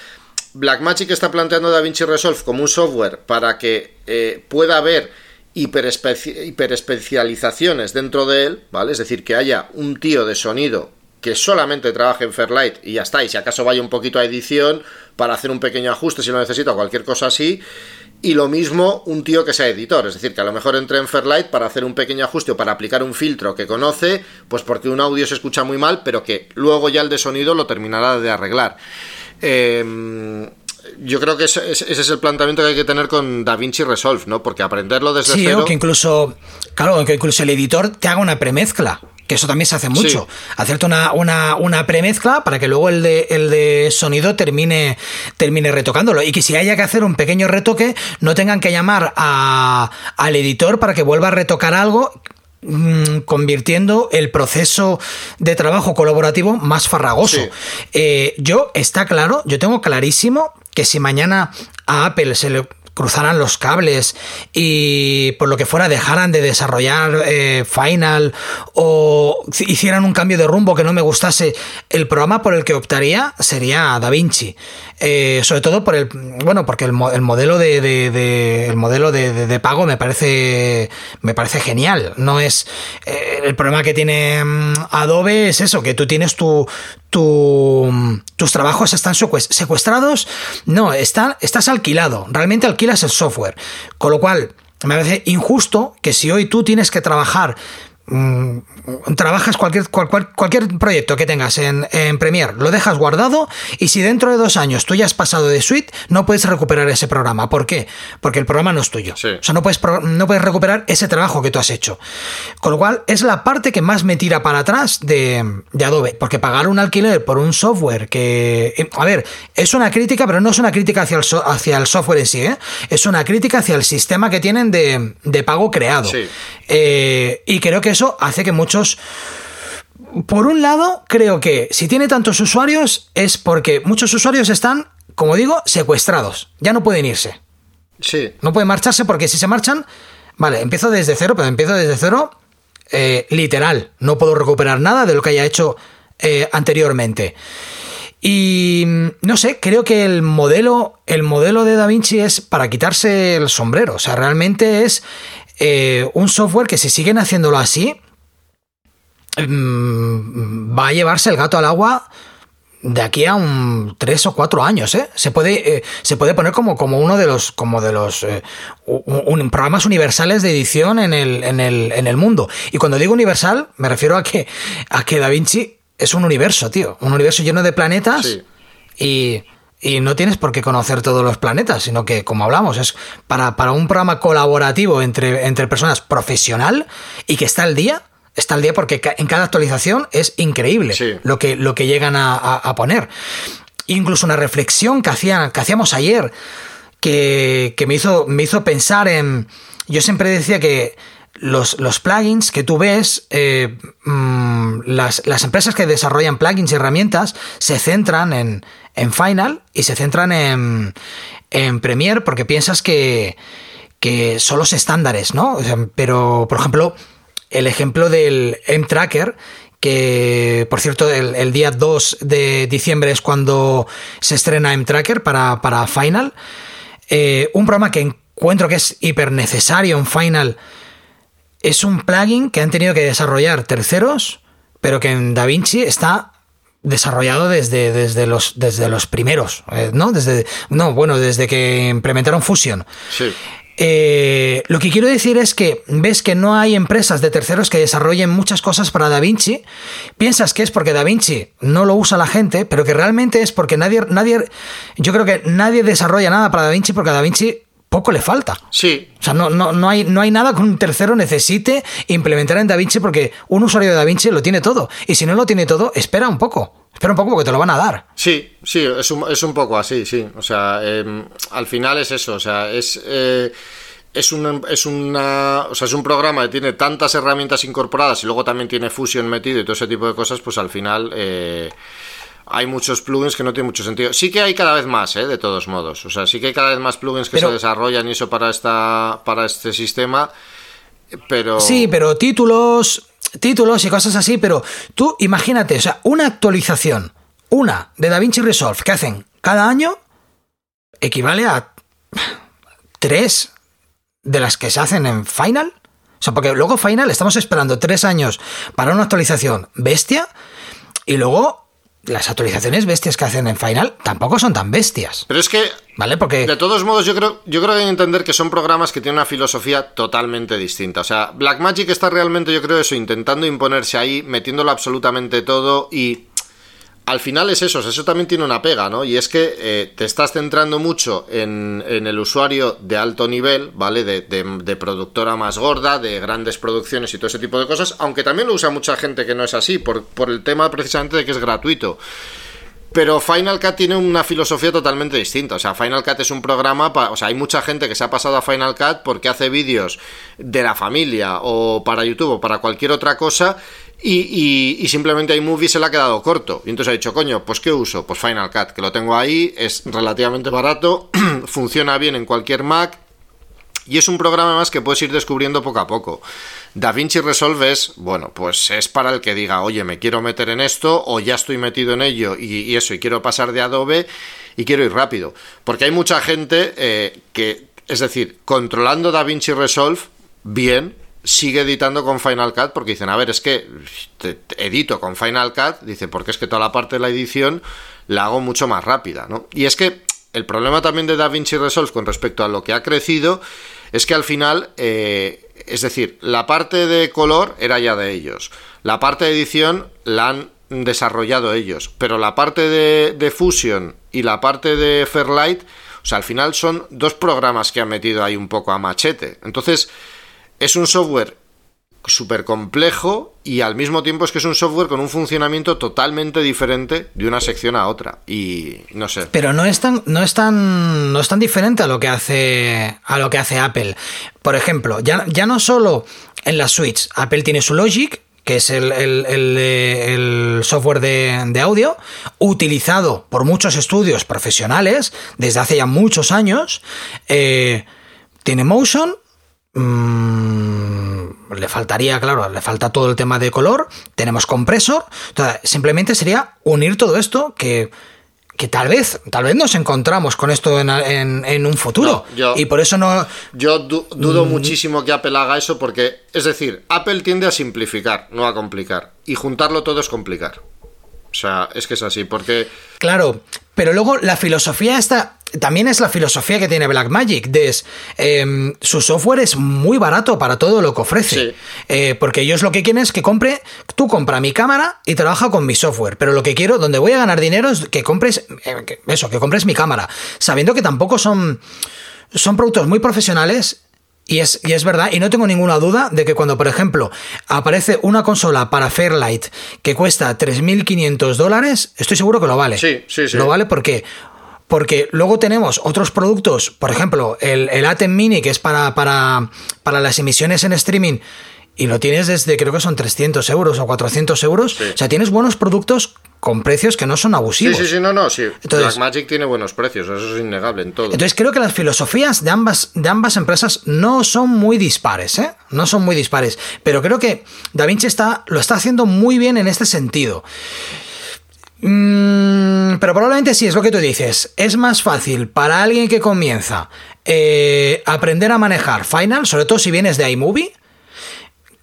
Blackmagic está planteando DaVinci Resolve como un software para que eh, pueda haber hiperespecializaciones dentro de él, ¿vale? Es decir, que haya un tío de sonido que solamente trabaje en Fairlight y ya está, y si acaso vaya un poquito a edición para hacer un pequeño ajuste si lo necesita o cualquier cosa así. Y lo mismo un tío que sea editor, es decir, que a lo mejor entre en Fairlight para hacer un pequeño ajuste o para aplicar un filtro que conoce, pues porque un audio se escucha muy mal, pero que luego ya el de sonido lo terminará de arreglar. Eh, yo creo que ese, es el planteamiento que hay que tener con DaVinci Resolve, ¿no? Porque aprenderlo desde sí, cero... que incluso, claro, que incluso el editor te haga una premezcla que eso también se hace mucho. Hacerte una, una, una, premezcla para que luego el de, el de sonido termine, termine retocándolo. Y que si haya que hacer un pequeño retoque, no tengan que llamar a, al editor para que vuelva a retocar algo mm, convirtiendo el proceso de trabajo colaborativo más farragoso. Eh, yo, está claro, yo tengo clarísimo que si mañana a Apple se le cruzaran los cables y por lo que fuera dejaran de desarrollar eh, Final o hicieran un cambio de rumbo que no me gustase, el programa por el que optaría sería DaVinci. Eh, sobre todo por el bueno porque el, modelo de, el modelo de, pago me parece me parece genial. No es eh, el problema que tiene mm, Adobe es eso que tú tienes tu, tus trabajos están secuestrados. No estás alquilado. Realmente alquilas el software. Con lo cual me parece injusto que si hoy tú tienes que trabajar trabajas cualquier, cualquier proyecto que tengas en, en, Premiere, lo dejas guardado y si dentro de dos años tú ya has pasado de suite, no puedes recuperar ese programa. ¿Por qué? Porque el programa no es tuyo. O sea, no puedes, no puedes recuperar ese trabajo que tú has hecho. Con lo cual, es la parte que más me tira para atrás de, de Adobe. Porque pagar un alquiler por un software que... Eh, a ver, es una crítica, pero no es una crítica hacia el, hacia el software en sí, ¿eh? es una crítica hacia el sistema que tienen de, de pago creado. Eh, y creo que eso hace que muchos... Por un lado, creo que si tiene tantos usuarios es porque muchos usuarios están, como digo, secuestrados. Ya no pueden irse. Sí. No pueden marcharse porque si se marchan, vale, empiezo desde cero, pero empiezo desde cero eh, literal. No puedo recuperar nada de lo que haya hecho eh, anteriormente. Y no sé, creo que el modelo, el modelo de Da Vinci es para quitarse el sombrero. O sea, realmente es eh, un software que si siguen haciéndolo así, mm, va a llevarse el gato al agua de aquí a un tres o cuatro años, ¿eh? Se puede, eh, se puede poner como, como uno de los, como de los programas universales de edición en el, en, el, en el mundo. Y cuando digo universal, me refiero a que, a que Da Vinci es un universo, tío. Un universo lleno de planetas y y no tienes por qué conocer todos los planetas, sino que, como hablamos, es para, para un programa colaborativo entre, entre personas profesional y que está al día. Está al día porque en cada actualización es increíble lo, que, lo que llegan a, poner. Incluso una reflexión que, hacían, que hacíamos ayer que, me, hizo, me hizo pensar en... Yo siempre decía que los, los, plugins que tú ves, eh, mm, las, las, empresas que desarrollan plugins y herramientas se centran en, en Final y se centran en, en Premiere porque piensas que, que son los estándares, ¿no? pero, por ejemplo, el ejemplo del M-Tracker, que por cierto el, día 2 de diciembre es cuando se estrena M-Tracker para, para Final, eh, un programa que encuentro que es hiper necesario en Final, es un plugin que han tenido que desarrollar terceros, pero que en DaVinci está desarrollado desde, desde, los, desde los primeros, eh, ¿no? Desde, no, bueno, desde que implementaron Fusion. Sí. Eh, lo que quiero decir es que ves que no hay empresas de terceros que desarrollen muchas cosas para DaVinci. Piensas que es porque DaVinci no lo usa la gente, pero que realmente es porque nadie, nadie, yo creo que nadie desarrolla nada para DaVinci porque DaVinci poco le falta. Sí. O sea, no, no, no, hay, no hay nada que un tercero necesite implementar en DaVinci porque un usuario de DaVinci lo tiene todo. Y si no lo tiene todo, espera un poco. Espera un poco porque te lo van a dar. Sí, sí, es un, es un poco así, sí. O sea, em, al final es eso. O sea, es... Eh, es, un, es, una, o sea, es un programa que tiene tantas herramientas incorporadas y luego también tiene Fusion metido y todo ese tipo de cosas, pues al final eh, hay muchos plugins que no tienen mucho sentido. Sí que hay cada vez más, ¿eh? de todos modos. O sea, sí que hay cada vez más plugins que se desarrollan y eso para, esta, para este sistema. Pero. Sí, pero títulos, títulos y cosas así. Pero tú imagínate, o sea, una actualización, una de DaVinci Resolve que hacen cada año, equivale a tres de las que se hacen en Final. O sea, porque luego Final estamos esperando tres años para una actualización bestia Y luego, las actualizaciones bestias que hacen en Final tampoco son tan bestias. Pero es que, ¿vale? Porque de todos modos, yo creo, yo creo que hay que entender que son programas que tienen una filosofía totalmente distinta. O sea, Blackmagic está realmente, yo creo, eso, intentando imponerse ahí, metiéndolo absolutamente todo y al final es eso, eso también tiene una pega, ¿no? Y es que eh, te estás centrando mucho en, el usuario de alto nivel, ¿vale? De, productora más gorda, de grandes producciones y todo ese tipo de cosas, aunque también lo usa mucha gente que no es así, por, por el tema precisamente de que es gratuito. Pero Final Cut tiene una filosofía totalmente distinta. O sea, Final Cut es un programa, o sea, hay mucha gente que se ha pasado a Final Cut porque hace vídeos de la familia o para YouTube o para cualquier otra cosa y, simplemente iMovie se le ha quedado corto. Y entonces ha dicho, coño, pues ¿qué uso? Pues Final Cut, que lo tengo ahí, es relativamente barato, funciona bien en cualquier Mac. Y es un programa más que puedes ir descubriendo poco a poco. DaVinci Resolve es, bueno, pues es para el que diga, oye, me quiero meter en esto, o ya estoy metido en ello y, eso, y quiero pasar de Adobe y quiero ir rápido. Porque hay mucha gente eh, que, es decir, controlando DaVinci Resolve bien, sigue editando con Final Cut porque dicen, a ver, es que edito con Final Cut, dice, porque es que toda la parte de la edición la hago mucho más rápida, ¿no? Y es que el problema también de DaVinci Resolve con respecto a lo que ha crecido es que al final, eh, es decir, la parte de color era ya de ellos, la parte de edición la han desarrollado ellos, pero la parte de, de Fusion y la parte de Fairlight, o sea, al final son dos programas que han metido ahí un poco a machete. Entonces, es un software súper complejo y al mismo tiempo es que es un software con un funcionamiento totalmente diferente de una sección a otra. Y no sé. Pero no es tan no es tan no es tan diferente a lo que hace a lo que hace Apple. Por ejemplo ya, ya no solo en la Switch. Apple tiene su Logic que es el, software de, audio, utilizado por muchos estudios profesionales desde hace ya muchos años. Eh, tiene Motion, Mm, le faltaría, claro, le falta todo el tema de color, tenemos compresor, simplemente sería unir todo esto que, que tal vez, tal vez nos encontramos con esto en, un futuro. y por eso no... Yo dudo mm. muchísimo que Apple haga eso porque, es decir, Apple tiende a simplificar, no a complicar. Y juntarlo todo es complicar. O sea, es que es así, porque... Claro, pero luego la filosofía está también es la filosofía que tiene Blackmagic, de em, su software es muy barato para todo lo que ofrece. Eh, porque ellos lo que quieren es que compre, tú compra mi cámara y trabaja con mi software. Pero lo que quiero, donde voy a ganar dinero es que compres, eh, eso, que compres mi cámara. Sabiendo que tampoco son, son productos muy profesionales y es, y es, verdad, y no tengo ninguna duda de que cuando, por ejemplo, aparece una consola para Fairlight que cuesta 3.500 dólares, estoy seguro que lo vale. Sí, sí, sí. Lo vale porque porque luego tenemos otros productos, por ejemplo, el, el Atem Mini, que es para, para, para las emisiones en streaming, y lo tienes desde creo que son 300 euros o 400 euros. O sea, tienes buenos productos con precios que no son abusivos. Sí, sí, sí, no, no, sí. Entonces, Blackmagic tiene buenos precios, eso es innegable en todo. Entonces creo que las filosofías de ambas, de ambas empresas no son muy dispares, ¿eh? No son muy dispares. Pero creo que DaVinci está, lo está haciendo muy bien en este sentido. Mm, pero probablemente sí, es lo que tú dices. Es más fácil para alguien que comienza eh, aprender a manejar Final, sobre todo si vienes de iMovie,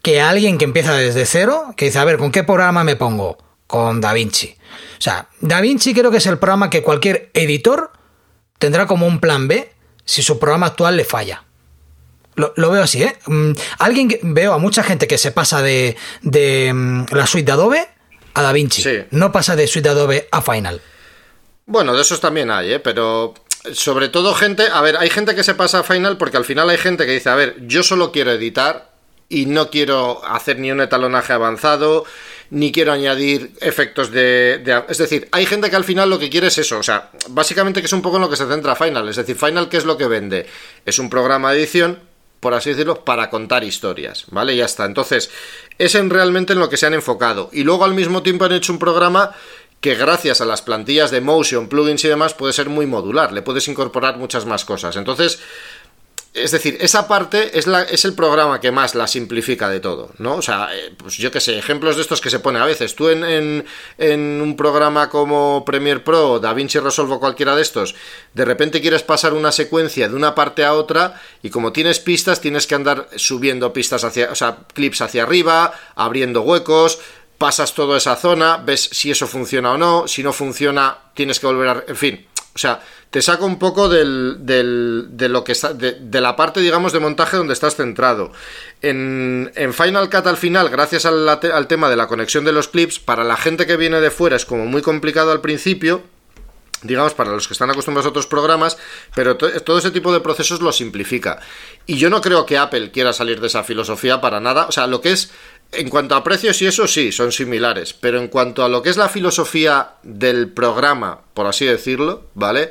que alguien que empieza desde cero, que dice, a ver, ¿con qué programa me pongo? Con DaVinci. O sea, DaVinci creo que es el programa que cualquier editor tendrá como un plan B si su programa actual le falla. Lo, veo así, ¿eh? Mm, alguien que, veo a mucha gente que se pasa de, de mm, la suite de Adobe a DaVinci. No pasa de Suite Adobe a Final. Bueno, de esos también hay, ¿eh? pero sobre todo gente, a ver, hay gente que se pasa a Final porque al final hay gente que dice, a ver, yo solo quiero editar y no quiero hacer ni un etalonaje avanzado, ni quiero añadir efectos de, de, Es decir, hay gente que al final lo que quiere es eso, o sea, básicamente que es un poco en lo que se centra Final, es decir, Final, ¿qué es lo que vende? Es un programa de edición por así decirlo, para contar historias, ¿vale? Ya está. Entonces, es en realmente en lo que se han enfocado. Y luego al mismo tiempo han hecho un programa que gracias a las plantillas de Motion, plugins y demás puede ser muy modular, le puedes incorporar muchas más cosas. Entonces, es decir, esa parte es, el programa que más la simplifica de todo, ¿no? O sea, eh, pues yo qué sé, ejemplos de estos que se pone a veces. Tú en, en, un programa como Premiere Pro, DaVinci Resolve o cualquiera de estos, de repente quieres pasar una secuencia de una parte a otra y como tienes pistas, tienes que andar subiendo pistas hacia, o sea, clips hacia arriba, abriendo huecos, pasas toda esa zona, ves si eso funciona o no, si no funciona, tienes que volver a... En fin, o sea, te saca un poco del, del, de lo que está, de, la parte, digamos, de montaje donde estás centrado. En, en Final Cut al final, gracias al, al tema de la conexión de los clips, para la gente que viene de fuera es como muy complicado al principio, digamos, para los que están acostumbrados a otros programas, pero todo ese tipo de procesos lo simplifica. Y yo no creo que Apple quiera salir de esa filosofía para nada. O sea, lo que es, en cuanto a precios y eso sí, son similares, pero en cuanto a lo que es la filosofía del programa, por así decirlo, ¿vale?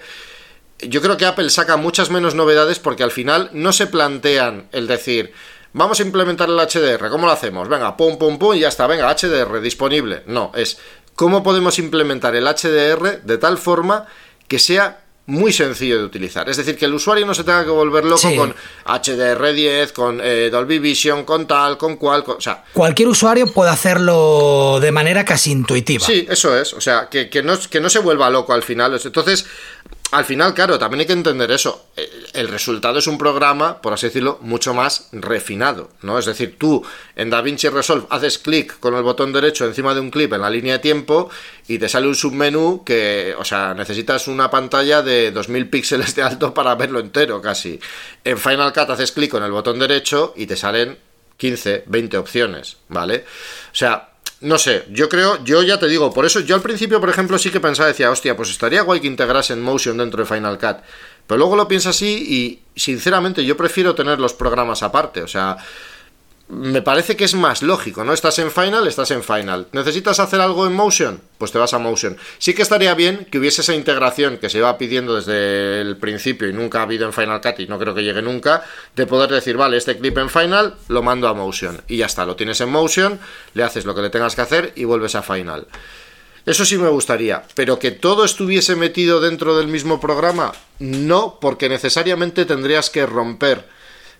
Yo creo que Apple saca muchas menos novedades porque al final no se plantean el decir, vamos a implementar el HDR, ¿cómo lo hacemos? Venga, pum, pum, pum, y ya está, venga, HDR disponible. No, es cómo podemos implementar el HDR de tal forma que sea muy sencillo de utilizar. Es decir, que el usuario no se tenga que volver loco con HDR10, con eh, Dolby Vision, con tal, con cual. o sea, Cualquier usuario puede hacerlo de manera casi intuitiva. Sí, eso es. O sea, que, que, no, que no se vuelva loco al final. Entonces, al final, claro, también hay que entender eso. Eh, el resultado es un programa, por así decirlo, mucho más refinado, ¿no? Es decir, tú en DaVinci Resolve haces clic con el botón derecho encima de un clip en la línea de tiempo y te sale un submenú que, o sea, necesitas una pantalla de 2000 píxeles de alto para verlo entero casi. En Final Cut haces clic con el botón derecho y te salen 15, 20 opciones, ¿vale? O sea, no sé, yo creo, yo ya te digo, por eso yo al principio, por ejemplo, sí que pensaba, decía, hostia, pues estaría guay que integrasen Motion dentro de Final Cut. Pero luego lo pienso así y, sinceramente, yo prefiero tener los programas aparte. O sea, me parece que es más lógico, ¿no? Estás en Final, estás en Final. ¿Necesitas hacer algo en Motion? Pues te vas a Motion. Sí que estaría bien que hubiese esa integración que se iba pidiendo desde el principio y nunca ha habido en Final Cut y no creo que llegue nunca, de poder decir, vale, este clip en Final lo mando a Motion. Y ya está, lo tienes en Motion, le haces lo que le tengas que hacer y vuelves a Final. Eso sí me gustaría, pero que todo estuviese metido dentro del mismo programa, no, porque necesariamente tendrías que romper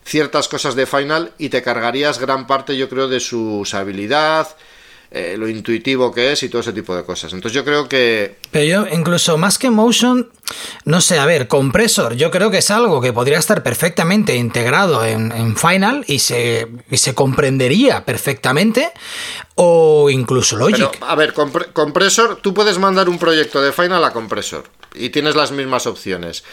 ciertas cosas de Final y te cargarías gran parte, yo creo, de su usabilidad, eh, lo intuitivo que es y todo ese tipo de cosas. Entonces yo creo que... Pero yo, incluso más que Motion, no sé, a ver, compresor, yo creo que es algo que podría estar perfectamente integrado en, Final y se, se comprendería perfectamente, o incluso Logic. a ver, compresor, tú puedes mandar un proyecto de Final a compresor y tienes las mismas opciones.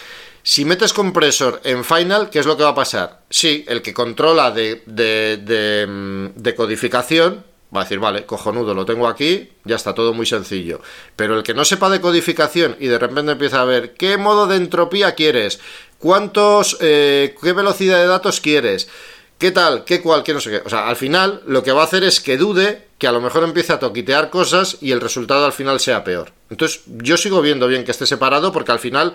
Si metes compresor en Final, ¿qué es lo que va a pasar? Sí, el que controla de, de, de, mm, codificación va a decir, vale, cojonudo, lo tengo aquí, ya está todo muy sencillo. Pero el que no sepa de codificación y de repente empieza a ver qué modo de entropía quieres, cuántos, eh, qué velocidad de datos quieres, qué tal, qué cual, qué no sé qué. O sea, al final lo que va a hacer es que dude, que a lo mejor empiece a toquitear cosas y el resultado al final sea peor. Entonces, yo sigo viendo bien que esté separado porque al final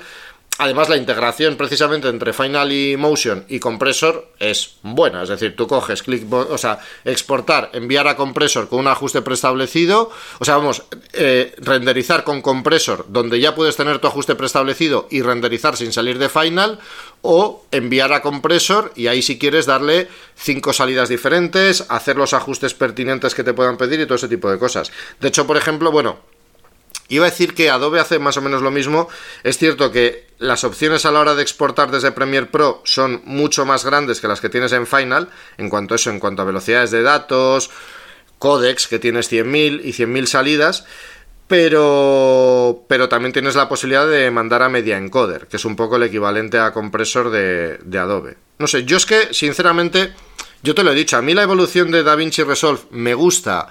Además, la integración precisamente entre Final y Motion y compresor es buena. Es decir, tú coges click, o sea, exportar, enviar a compresor con un ajuste preestablecido. O sea, vamos, eh, renderizar con compresor, donde ya puedes tener tu ajuste preestablecido y renderizar sin salir de Final. O enviar a compresor y ahí si quieres darle cinco salidas diferentes, hacer los ajustes pertinentes que te puedan pedir y todo ese tipo de cosas. De hecho, por ejemplo, bueno, Iba a decir que Adobe hace más o menos lo mismo. Es cierto que las opciones a la hora de exportar desde Premiere Pro son mucho más grandes que las que tienes en Final, en cuanto a eso, en cuanto a velocidades de datos, códex, que tienes 100.000 y 100.000 salidas, pero, pero también tienes la posibilidad de mandar a media encoder, que es un poco el equivalente a compresor de, Adobe. No sé, yo es que, sinceramente, yo te lo he dicho, a mí la evolución de DaVinci Resolve me gusta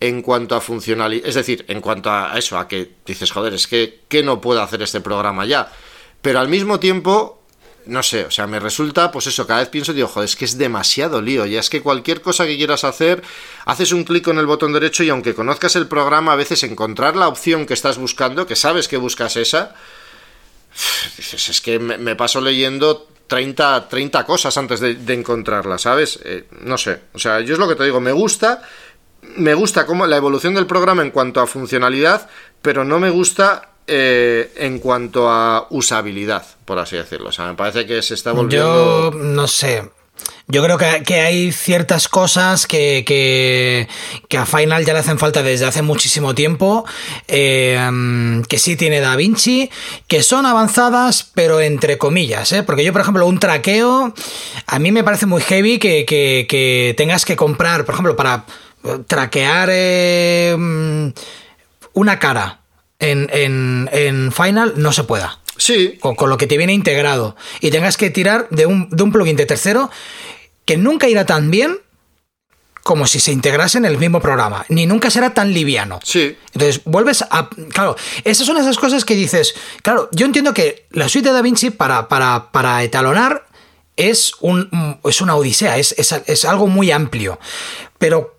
en cuanto a funcionalidad, es decir, en cuanto a eso, a que dices, joder, es que, ¿qué no puedo hacer este programa ya? Pero al mismo tiempo, no sé, o sea, me resulta, pues eso, cada vez pienso, digo, joder, es que es demasiado lío, ya es que cualquier cosa que quieras hacer, haces un clic con el botón derecho y aunque conozcas el programa, a veces encontrar la opción que estás buscando, que sabes que buscas esa, dices, es que me, paso leyendo 30, 30 cosas antes de, encontrarla, ¿sabes? Eh, no sé, o sea, yo es lo que te digo, me gusta me gusta como la evolución del programa en cuanto a funcionalidad, pero no me gusta eh, en cuanto a usabilidad, por así decirlo. O sea, me parece que se está volviendo. Yo no sé. Yo creo que, hay ciertas cosas que, que, a Final ya le hacen falta desde hace muchísimo tiempo, eh, que sí tiene Da Vinci, que son avanzadas, pero entre comillas, ¿eh? porque yo, por ejemplo, un traqueo, a mí me parece muy heavy que, que tengas que comprar, por ejemplo, para traquear eh, una cara en, en, en Final no se pueda. Sí. Con, con, lo que te viene integrado. Y tengas que tirar de un, de un plugin de tercero que nunca irá tan bien como si se integrase en el mismo programa, ni nunca será tan liviano. Sí. Entonces, vuelves a... Claro, esas son esas cosas que dices, claro, yo entiendo que la suite de Da Vinci para, para, para etalonar es, un, es una odisea, es, es, es algo muy amplio, pero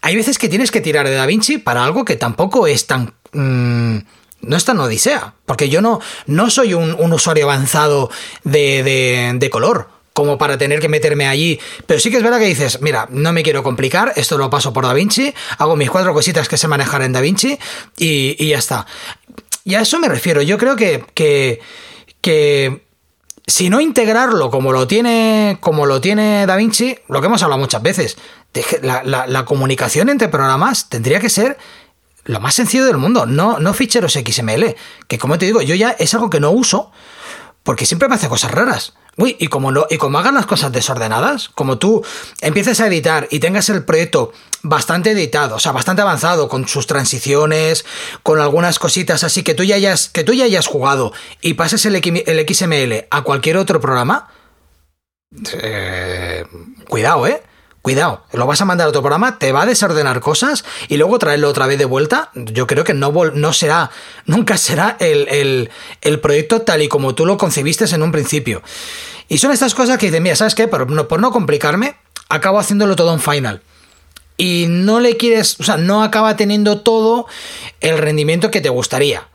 hay veces que tienes que tirar de Da Vinci para algo que tampoco es tan... Mmm, no es tan odisea, porque yo no, no soy un, usuario avanzado de, de, de color como para tener que meterme allí. Pero sí que es verdad que dices, mira, no me quiero complicar, esto lo paso por DaVinci, hago mis cuatro cositas que sé manejar en DaVinci y, y ya está. Y a eso me refiero. Yo creo que, que, que si no integrarlo como lo tiene, como lo tiene DaVinci, lo que hemos hablado muchas veces, la comunicación entre programas tendría que ser lo más sencillo del mundo, no, no ficheros XML, que como te digo, yo ya es algo que no uso porque siempre me hace cosas raras. Uy, y como, no, y como hagan las cosas desordenadas, como tú empieces a editar y tengas el proyecto bastante editado, o sea, bastante avanzado, con sus transiciones, con algunas cositas así que tú ya hayas, que tú ya hayas jugado y pases el, el XML a cualquier otro programa, eh, cuidado, ¿eh? Cuidado, lo vas a mandar a otro programa, te va a desordenar cosas y luego traerlo otra vez de vuelta. Yo creo que no, no será, nunca será el, el, el, proyecto tal y como tú lo concebiste en un principio. Y son estas cosas que dicen, mira, ¿sabes qué? Por no, por no complicarme, acabo haciéndolo todo en final. Y no le quieres, o sea, no acaba teniendo todo el rendimiento que te gustaría.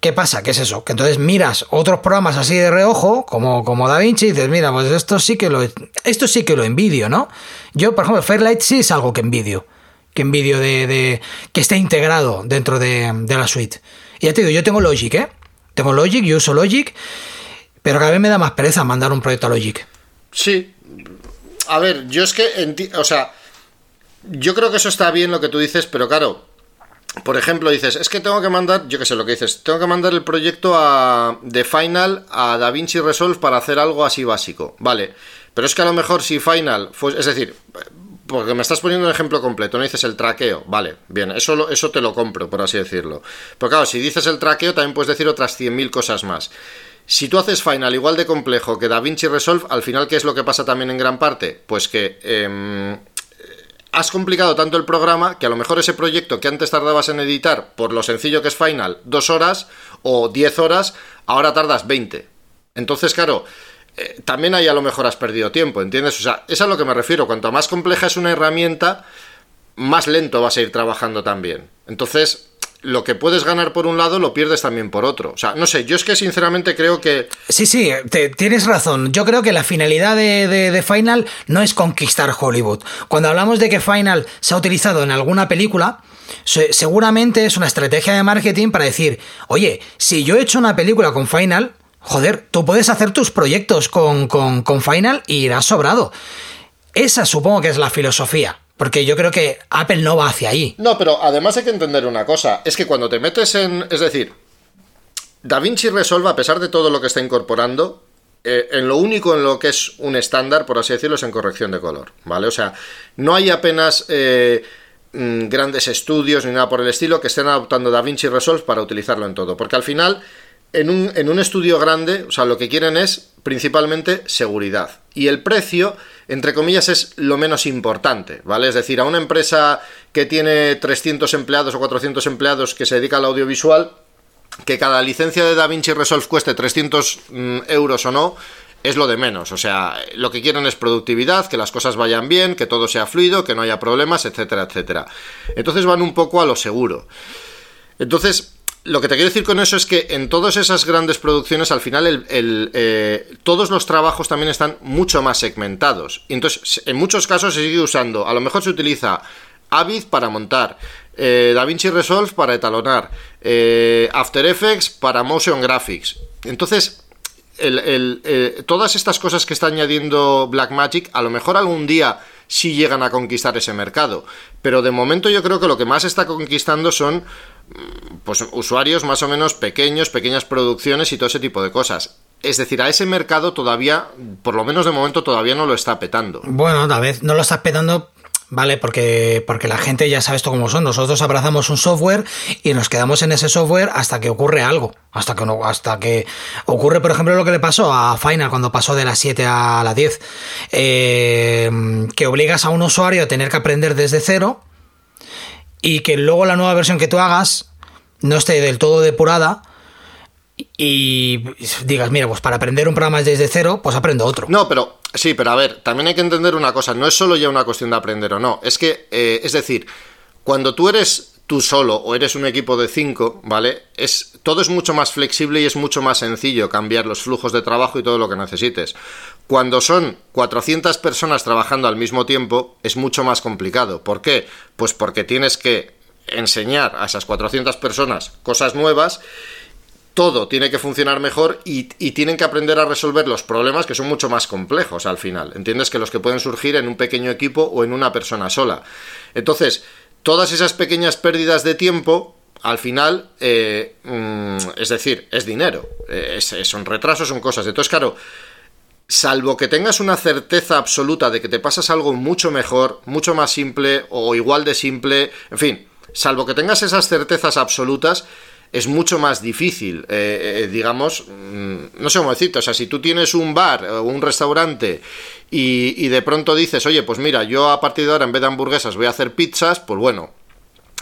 ¿Qué pasa? ¿Qué es eso? Que entonces miras otros programas así de reojo, como, como DaVinci, y dices, mira, pues esto sí que lo esto sí que lo envidio, ¿no? Yo, por ejemplo, Fairlight sí es algo que envidio. Que envidio de, de que esté integrado dentro de, de, la suite. Y ya te digo, yo tengo Logic, ¿eh? Tengo Logic, yo uso Logic, pero cada vez me da más pereza mandar un proyecto a Logic. Sí. A ver, yo es que, o sea, yo creo que eso está bien lo que tú dices, pero claro, por ejemplo, dices, es que tengo que mandar, yo qué sé lo que dices, tengo que mandar el proyecto a, de Final a DaVinci Resolve para hacer algo así básico. Vale, pero es que a lo mejor si Final, fue, es decir, porque me estás poniendo un ejemplo completo, no dices el traqueo, vale, bien, eso, eso te lo compro, por así decirlo. Pero claro, si dices el traqueo, también puedes decir otras 100.000 cosas más. Si tú haces Final igual de complejo que DaVinci Resolve, al final, ¿qué es lo que pasa también en gran parte? Pues que... Eh, has complicado tanto el programa que a lo mejor ese proyecto que antes tardabas en editar, por lo sencillo que es Final, dos horas o diez horas, ahora tardas 20. Entonces, claro, eh, también ahí a lo mejor has perdido tiempo, ¿entiendes? O sea, es a lo que me refiero. Cuanto más compleja es una herramienta, más lento vas a ir trabajando también. Entonces, lo que puedes ganar por un lado lo pierdes también por otro. O sea, no sé, yo es que sinceramente creo que... Sí, sí, te, tienes razón. Yo creo que la finalidad de, de, de, Final no es conquistar Hollywood. Cuando hablamos de que Final se ha utilizado en alguna película, seguramente es una estrategia de marketing para decir, oye, si yo he hecho una película con Final, joder, tú puedes hacer tus proyectos con, con, con Final y irás sobrado. Esa supongo que es la filosofía. Porque yo creo que Apple no va hacia ahí. No, pero además hay que entender una cosa. Es que cuando te metes en... Es decir, DaVinci Resolve, a pesar de todo lo que está incorporando, eh, en lo único en lo que es un estándar, por así decirlo, es en corrección de color. ¿Vale? O sea, no hay apenas... Eh, grandes estudios ni nada por el estilo que estén adoptando DaVinci Resolve para utilizarlo en todo. Porque al final, en un, en un estudio grande, o sea, lo que quieren es principalmente seguridad. Y el precio entre comillas, es lo menos importante, ¿vale? Es decir, a una empresa que tiene 300 empleados o 400 empleados que se dedica al audiovisual, que cada licencia de DaVinci Resolve cueste 300 mm, euros o no, es lo de menos. O sea, lo que quieren es productividad, que las cosas vayan bien, que todo sea fluido, que no haya problemas, etcétera, etcétera. Entonces van un poco a lo seguro. Entonces, lo que te quiero decir con eso es que en todas esas grandes producciones, al final, el, eh, todos los trabajos también están mucho más segmentados. Y entonces, en muchos casos se sigue usando, a lo mejor se utiliza Avid para montar, eh, DaVinci Resolve para etalonar, eh, After Effects para motion graphics. Entonces, eh, todas estas cosas que está añadiendo Blackmagic, a lo mejor algún día sí llegan a conquistar ese mercado. Pero de momento yo creo que lo que más está conquistando son pues usuarios más o menos pequeños, pequeñas producciones y todo ese tipo de cosas. Es decir, a ese mercado todavía, por lo menos de momento, todavía no lo está petando. Bueno, tal vez no lo está petando ¿vale? Porque, porque la gente ya sabe esto como son. Nosotros abrazamos un software y nos quedamos en ese software hasta que ocurre algo. Hasta que, hasta que ocurre, por ejemplo, lo que le pasó a Final cuando pasó de las 7 a la 10. Eh, que obligas a un usuario a tener que aprender desde cero y que luego la nueva versión que tú hagas no esté del todo depurada y digas, mira, pues para aprender un programa desde cero, pues aprendo otro. No, pero sí, pero a ver, también hay que entender una cosa, no es solo ya una cuestión de aprender o no, es que, eh, es decir, cuando tú eres tú solo o eres un equipo de cinco, ¿vale? Es, todo es mucho más flexible y es mucho más sencillo cambiar los flujos de trabajo y todo lo que necesites. Cuando son 400 personas trabajando al mismo tiempo, es mucho más complicado. ¿Por qué? Pues porque tienes que enseñar a esas 400 personas cosas nuevas todo tiene que funcionar mejor y, tienen que aprender a resolver los problemas que son mucho más complejos al final. ¿Entiendes? Que los que pueden surgir en un pequeño equipo o en una persona sola. Entonces, todas esas pequeñas pérdidas de tiempo, al final, eh, mm, es decir, es dinero. Eh, son retrasos, son cosas. Entonces, claro, salvo que tengas una certeza absoluta de que te pasas algo mucho mejor, mucho más simple o igual de simple, en fin, salvo que tengas esas certezas absolutas, es mucho más difícil, eh, eh, digamos, mm, no sé cómo decirte, o sea, si tú tienes un bar o un restaurante y, y de pronto dices, oye, pues mira, yo a partir de ahora en vez de hamburguesas voy a hacer pizzas, pues bueno,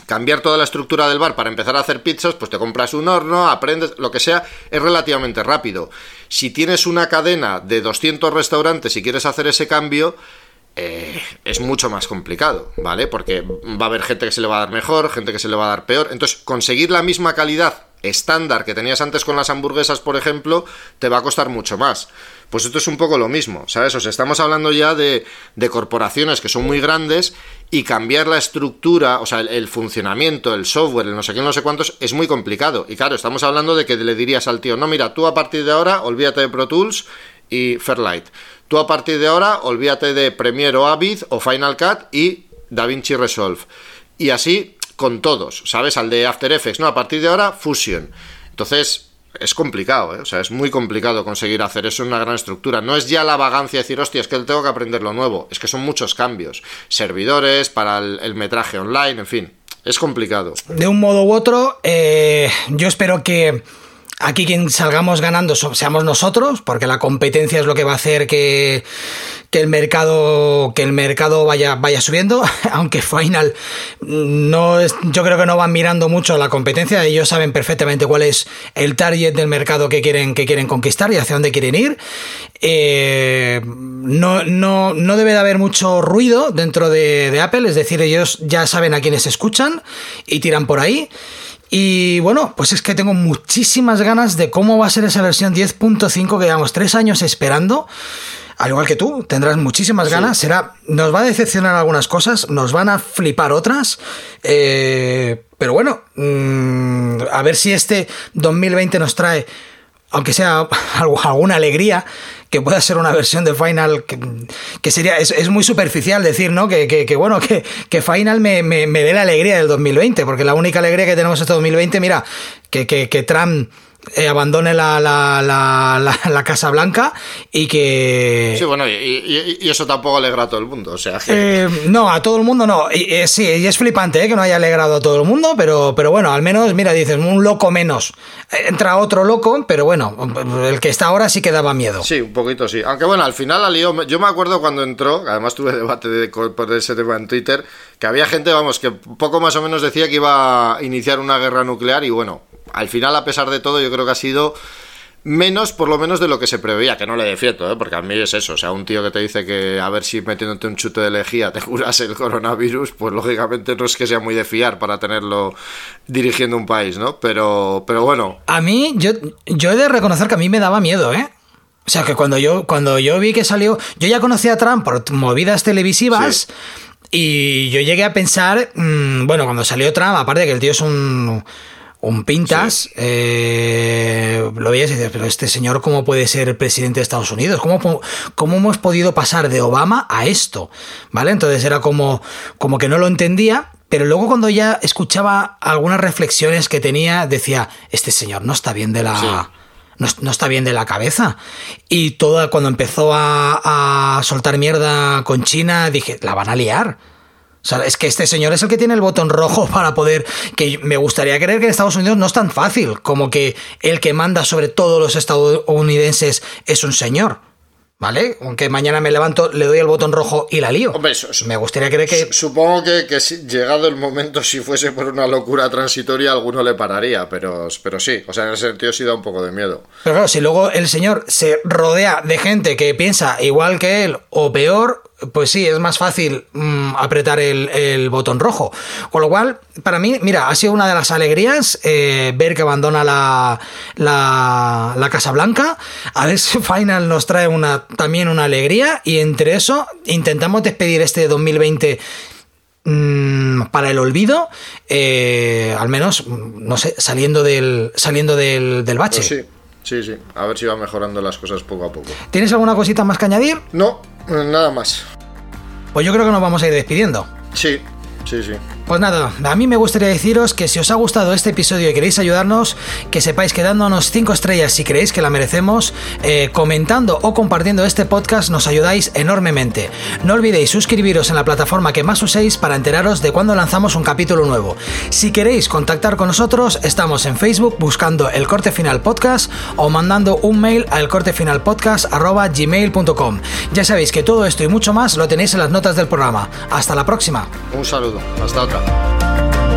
cambiar toda la estructura del bar para empezar a hacer pizzas, pues te compras un horno, aprendes, lo que sea, es relativamente rápido. Si tienes una cadena de 200 restaurantes y quieres hacer ese cambio, eh, es mucho más complicado, ¿vale? Porque va a haber gente que se le va a dar mejor, gente que se le va a dar peor. Entonces, conseguir la misma calidad estándar que tenías antes con las hamburguesas, por ejemplo, te va a costar mucho más. Pues esto es un poco lo mismo, ¿sabes? O sea, estamos hablando ya de, corporaciones que son muy grandes y cambiar la estructura, o sea, el, funcionamiento, el software, el no sé qué, no sé cuántos, es muy complicado. Y claro, estamos hablando de que le dirías al tío, no, mira, tú a partir de ahora, olvídate de Pro Tools y Fairlight. Tú a partir de ahora, olvídate de Premiere o Avid o Final Cut y DaVinci Resolve. Y así con todos, ¿sabes? Al de After Effects, ¿no? A partir de ahora, Fusion. Entonces, es complicado, ¿eh? O sea, es muy complicado conseguir hacer eso en una gran estructura. No es ya la vagancia de decir, hostia, es que tengo que aprender lo nuevo. Es que son muchos cambios. Servidores, para el, metraje online, en fin. Es complicado. De un modo u otro, eh, yo espero que aquí quien salgamos ganando seamos nosotros, porque la competencia es lo que va a hacer que, el mercado que el mercado vaya vaya subiendo, aunque Final no es, yo creo que no van mirando mucho la competencia, ellos saben perfectamente cuál es el target del mercado que quieren que quieren conquistar y hacia dónde quieren ir. Eh, no, no, no, debe de haber mucho ruido dentro de, de Apple, es decir, ellos ya saben a quienes escuchan y tiran por ahí. Y bueno, pues es que tengo muchísimas ganas de cómo va a ser esa versión 10.5 que llevamos tres años esperando. Al igual que tú, tendrás muchísimas ganas. Será, nos va a decepcionar algunas cosas, nos van a flipar otras. Eh, pero bueno, mm, a ver si este 2020 nos trae aunque sea alguna alegría, que pueda ser una versión de Final que, sería, es, muy superficial decir, ¿no? Que, bueno, que, que Final me, me, me, dé la alegría del 2020, porque la única alegría que tenemos este 2020, mira, que, que, que Trump eh, abandone la, la, la, la, Casa Blanca y que... Sí, bueno, y, eso tampoco alegra a todo el mundo, o sea... Eh, no, a todo el mundo no. Y, eh, sí, y es flipante que no haya alegrado a todo el mundo, pero, pero bueno, al menos, mira, dices, un loco menos. Entra otro loco, pero bueno, el que está ahora sí que daba miedo. Sí, un poquito sí. Aunque bueno, al final lío... Yo me acuerdo cuando entró, además tuve debate de, por ese tema en Twitter, que había gente, vamos, que poco más o menos decía que iba a iniciar una guerra nuclear y bueno, al final, a pesar de todo, yo creo que ha sido menos por lo menos de lo que se preveía, que no le defiendo, ¿eh? porque a mí es eso, o sea, un tío que te dice que a ver si metiéndote un chute de lejía te curas el coronavirus, pues lógicamente no es que sea muy de fiar para tenerlo dirigiendo un país, ¿no? Pero, pero bueno. A mí, yo, yo he de reconocer que a mí me daba miedo, ¿eh? O sea, que cuando yo, cuando yo vi que salió, yo ya conocía a Trump por movidas televisivas. Y yo llegué a pensar, mm, bueno, cuando salió Trump, aparte de que el tío es un, un pintas, eh, lo veías y dices, pero este señor, ¿cómo puede ser presidente de Estados Unidos? ¿Cómo, ¿Cómo, hemos podido pasar de Obama a esto? ¿Vale? Entonces era como, como que no lo entendía, pero luego cuando ya escuchaba algunas reflexiones que tenía, decía, este señor no está bien de la... No, está bien de la cabeza. Y todo, cuando empezó a, a soltar mierda con China, dije, la van a liar O sea, es que este señor es el que tiene el botón rojo para poder. Que me gustaría creer que en Estados Unidos no es tan fácil como que el que manda sobre todos los estadounidenses es un señor. ¿Vale? Aunque mañana me levanto, le doy el botón rojo y la lío. Hombre, eso- me gustaría creer que. Supongo que, que si- llegado el momento, si fuese por una locura transitoria, alguno le pararía, pero, pero sí, o sea, en ese sentido sí da un poco de miedo. Pero claro, si luego el señor se rodea de gente que piensa igual que él o peor, pues sí, es más fácil mm, apretar el, el botón rojo. Con lo cual, para mí, mira, ha sido una de las alegrías eh, ver que abandona la, la, la Casa Blanca. A ver si Final nos trae una, también una alegría y entre eso intentamos despedir este 2020 mm, para el olvido, eh, al menos, mm, no sé, saliendo del, saliendo del, del bache. Pues sí, sí, sí, a ver si van mejorando las cosas poco a poco. ¿Tienes alguna cosita más que añadir? No, nada más. Pues yo creo que nos vamos a ir despidiendo. Sí, sí, sí. Pues nada, a mí me gustaría deciros que si os ha gustado este episodio y queréis ayudarnos, que sepáis que dándonos 5 estrellas si creéis que la merecemos, eh, comentando o compartiendo este podcast nos ayudáis enormemente. No olvidéis suscribiros en la plataforma que más uséis para enteraros de cuando lanzamos un capítulo nuevo. Si queréis contactar con nosotros, estamos en Facebook buscando el corte final podcast o mandando un mail a elcortefinalpodcast.gmail.com. Ya sabéis que todo esto y mucho más lo tenéis en las notas del programa. Hasta la próxima. Un saludo, hasta otra. 감.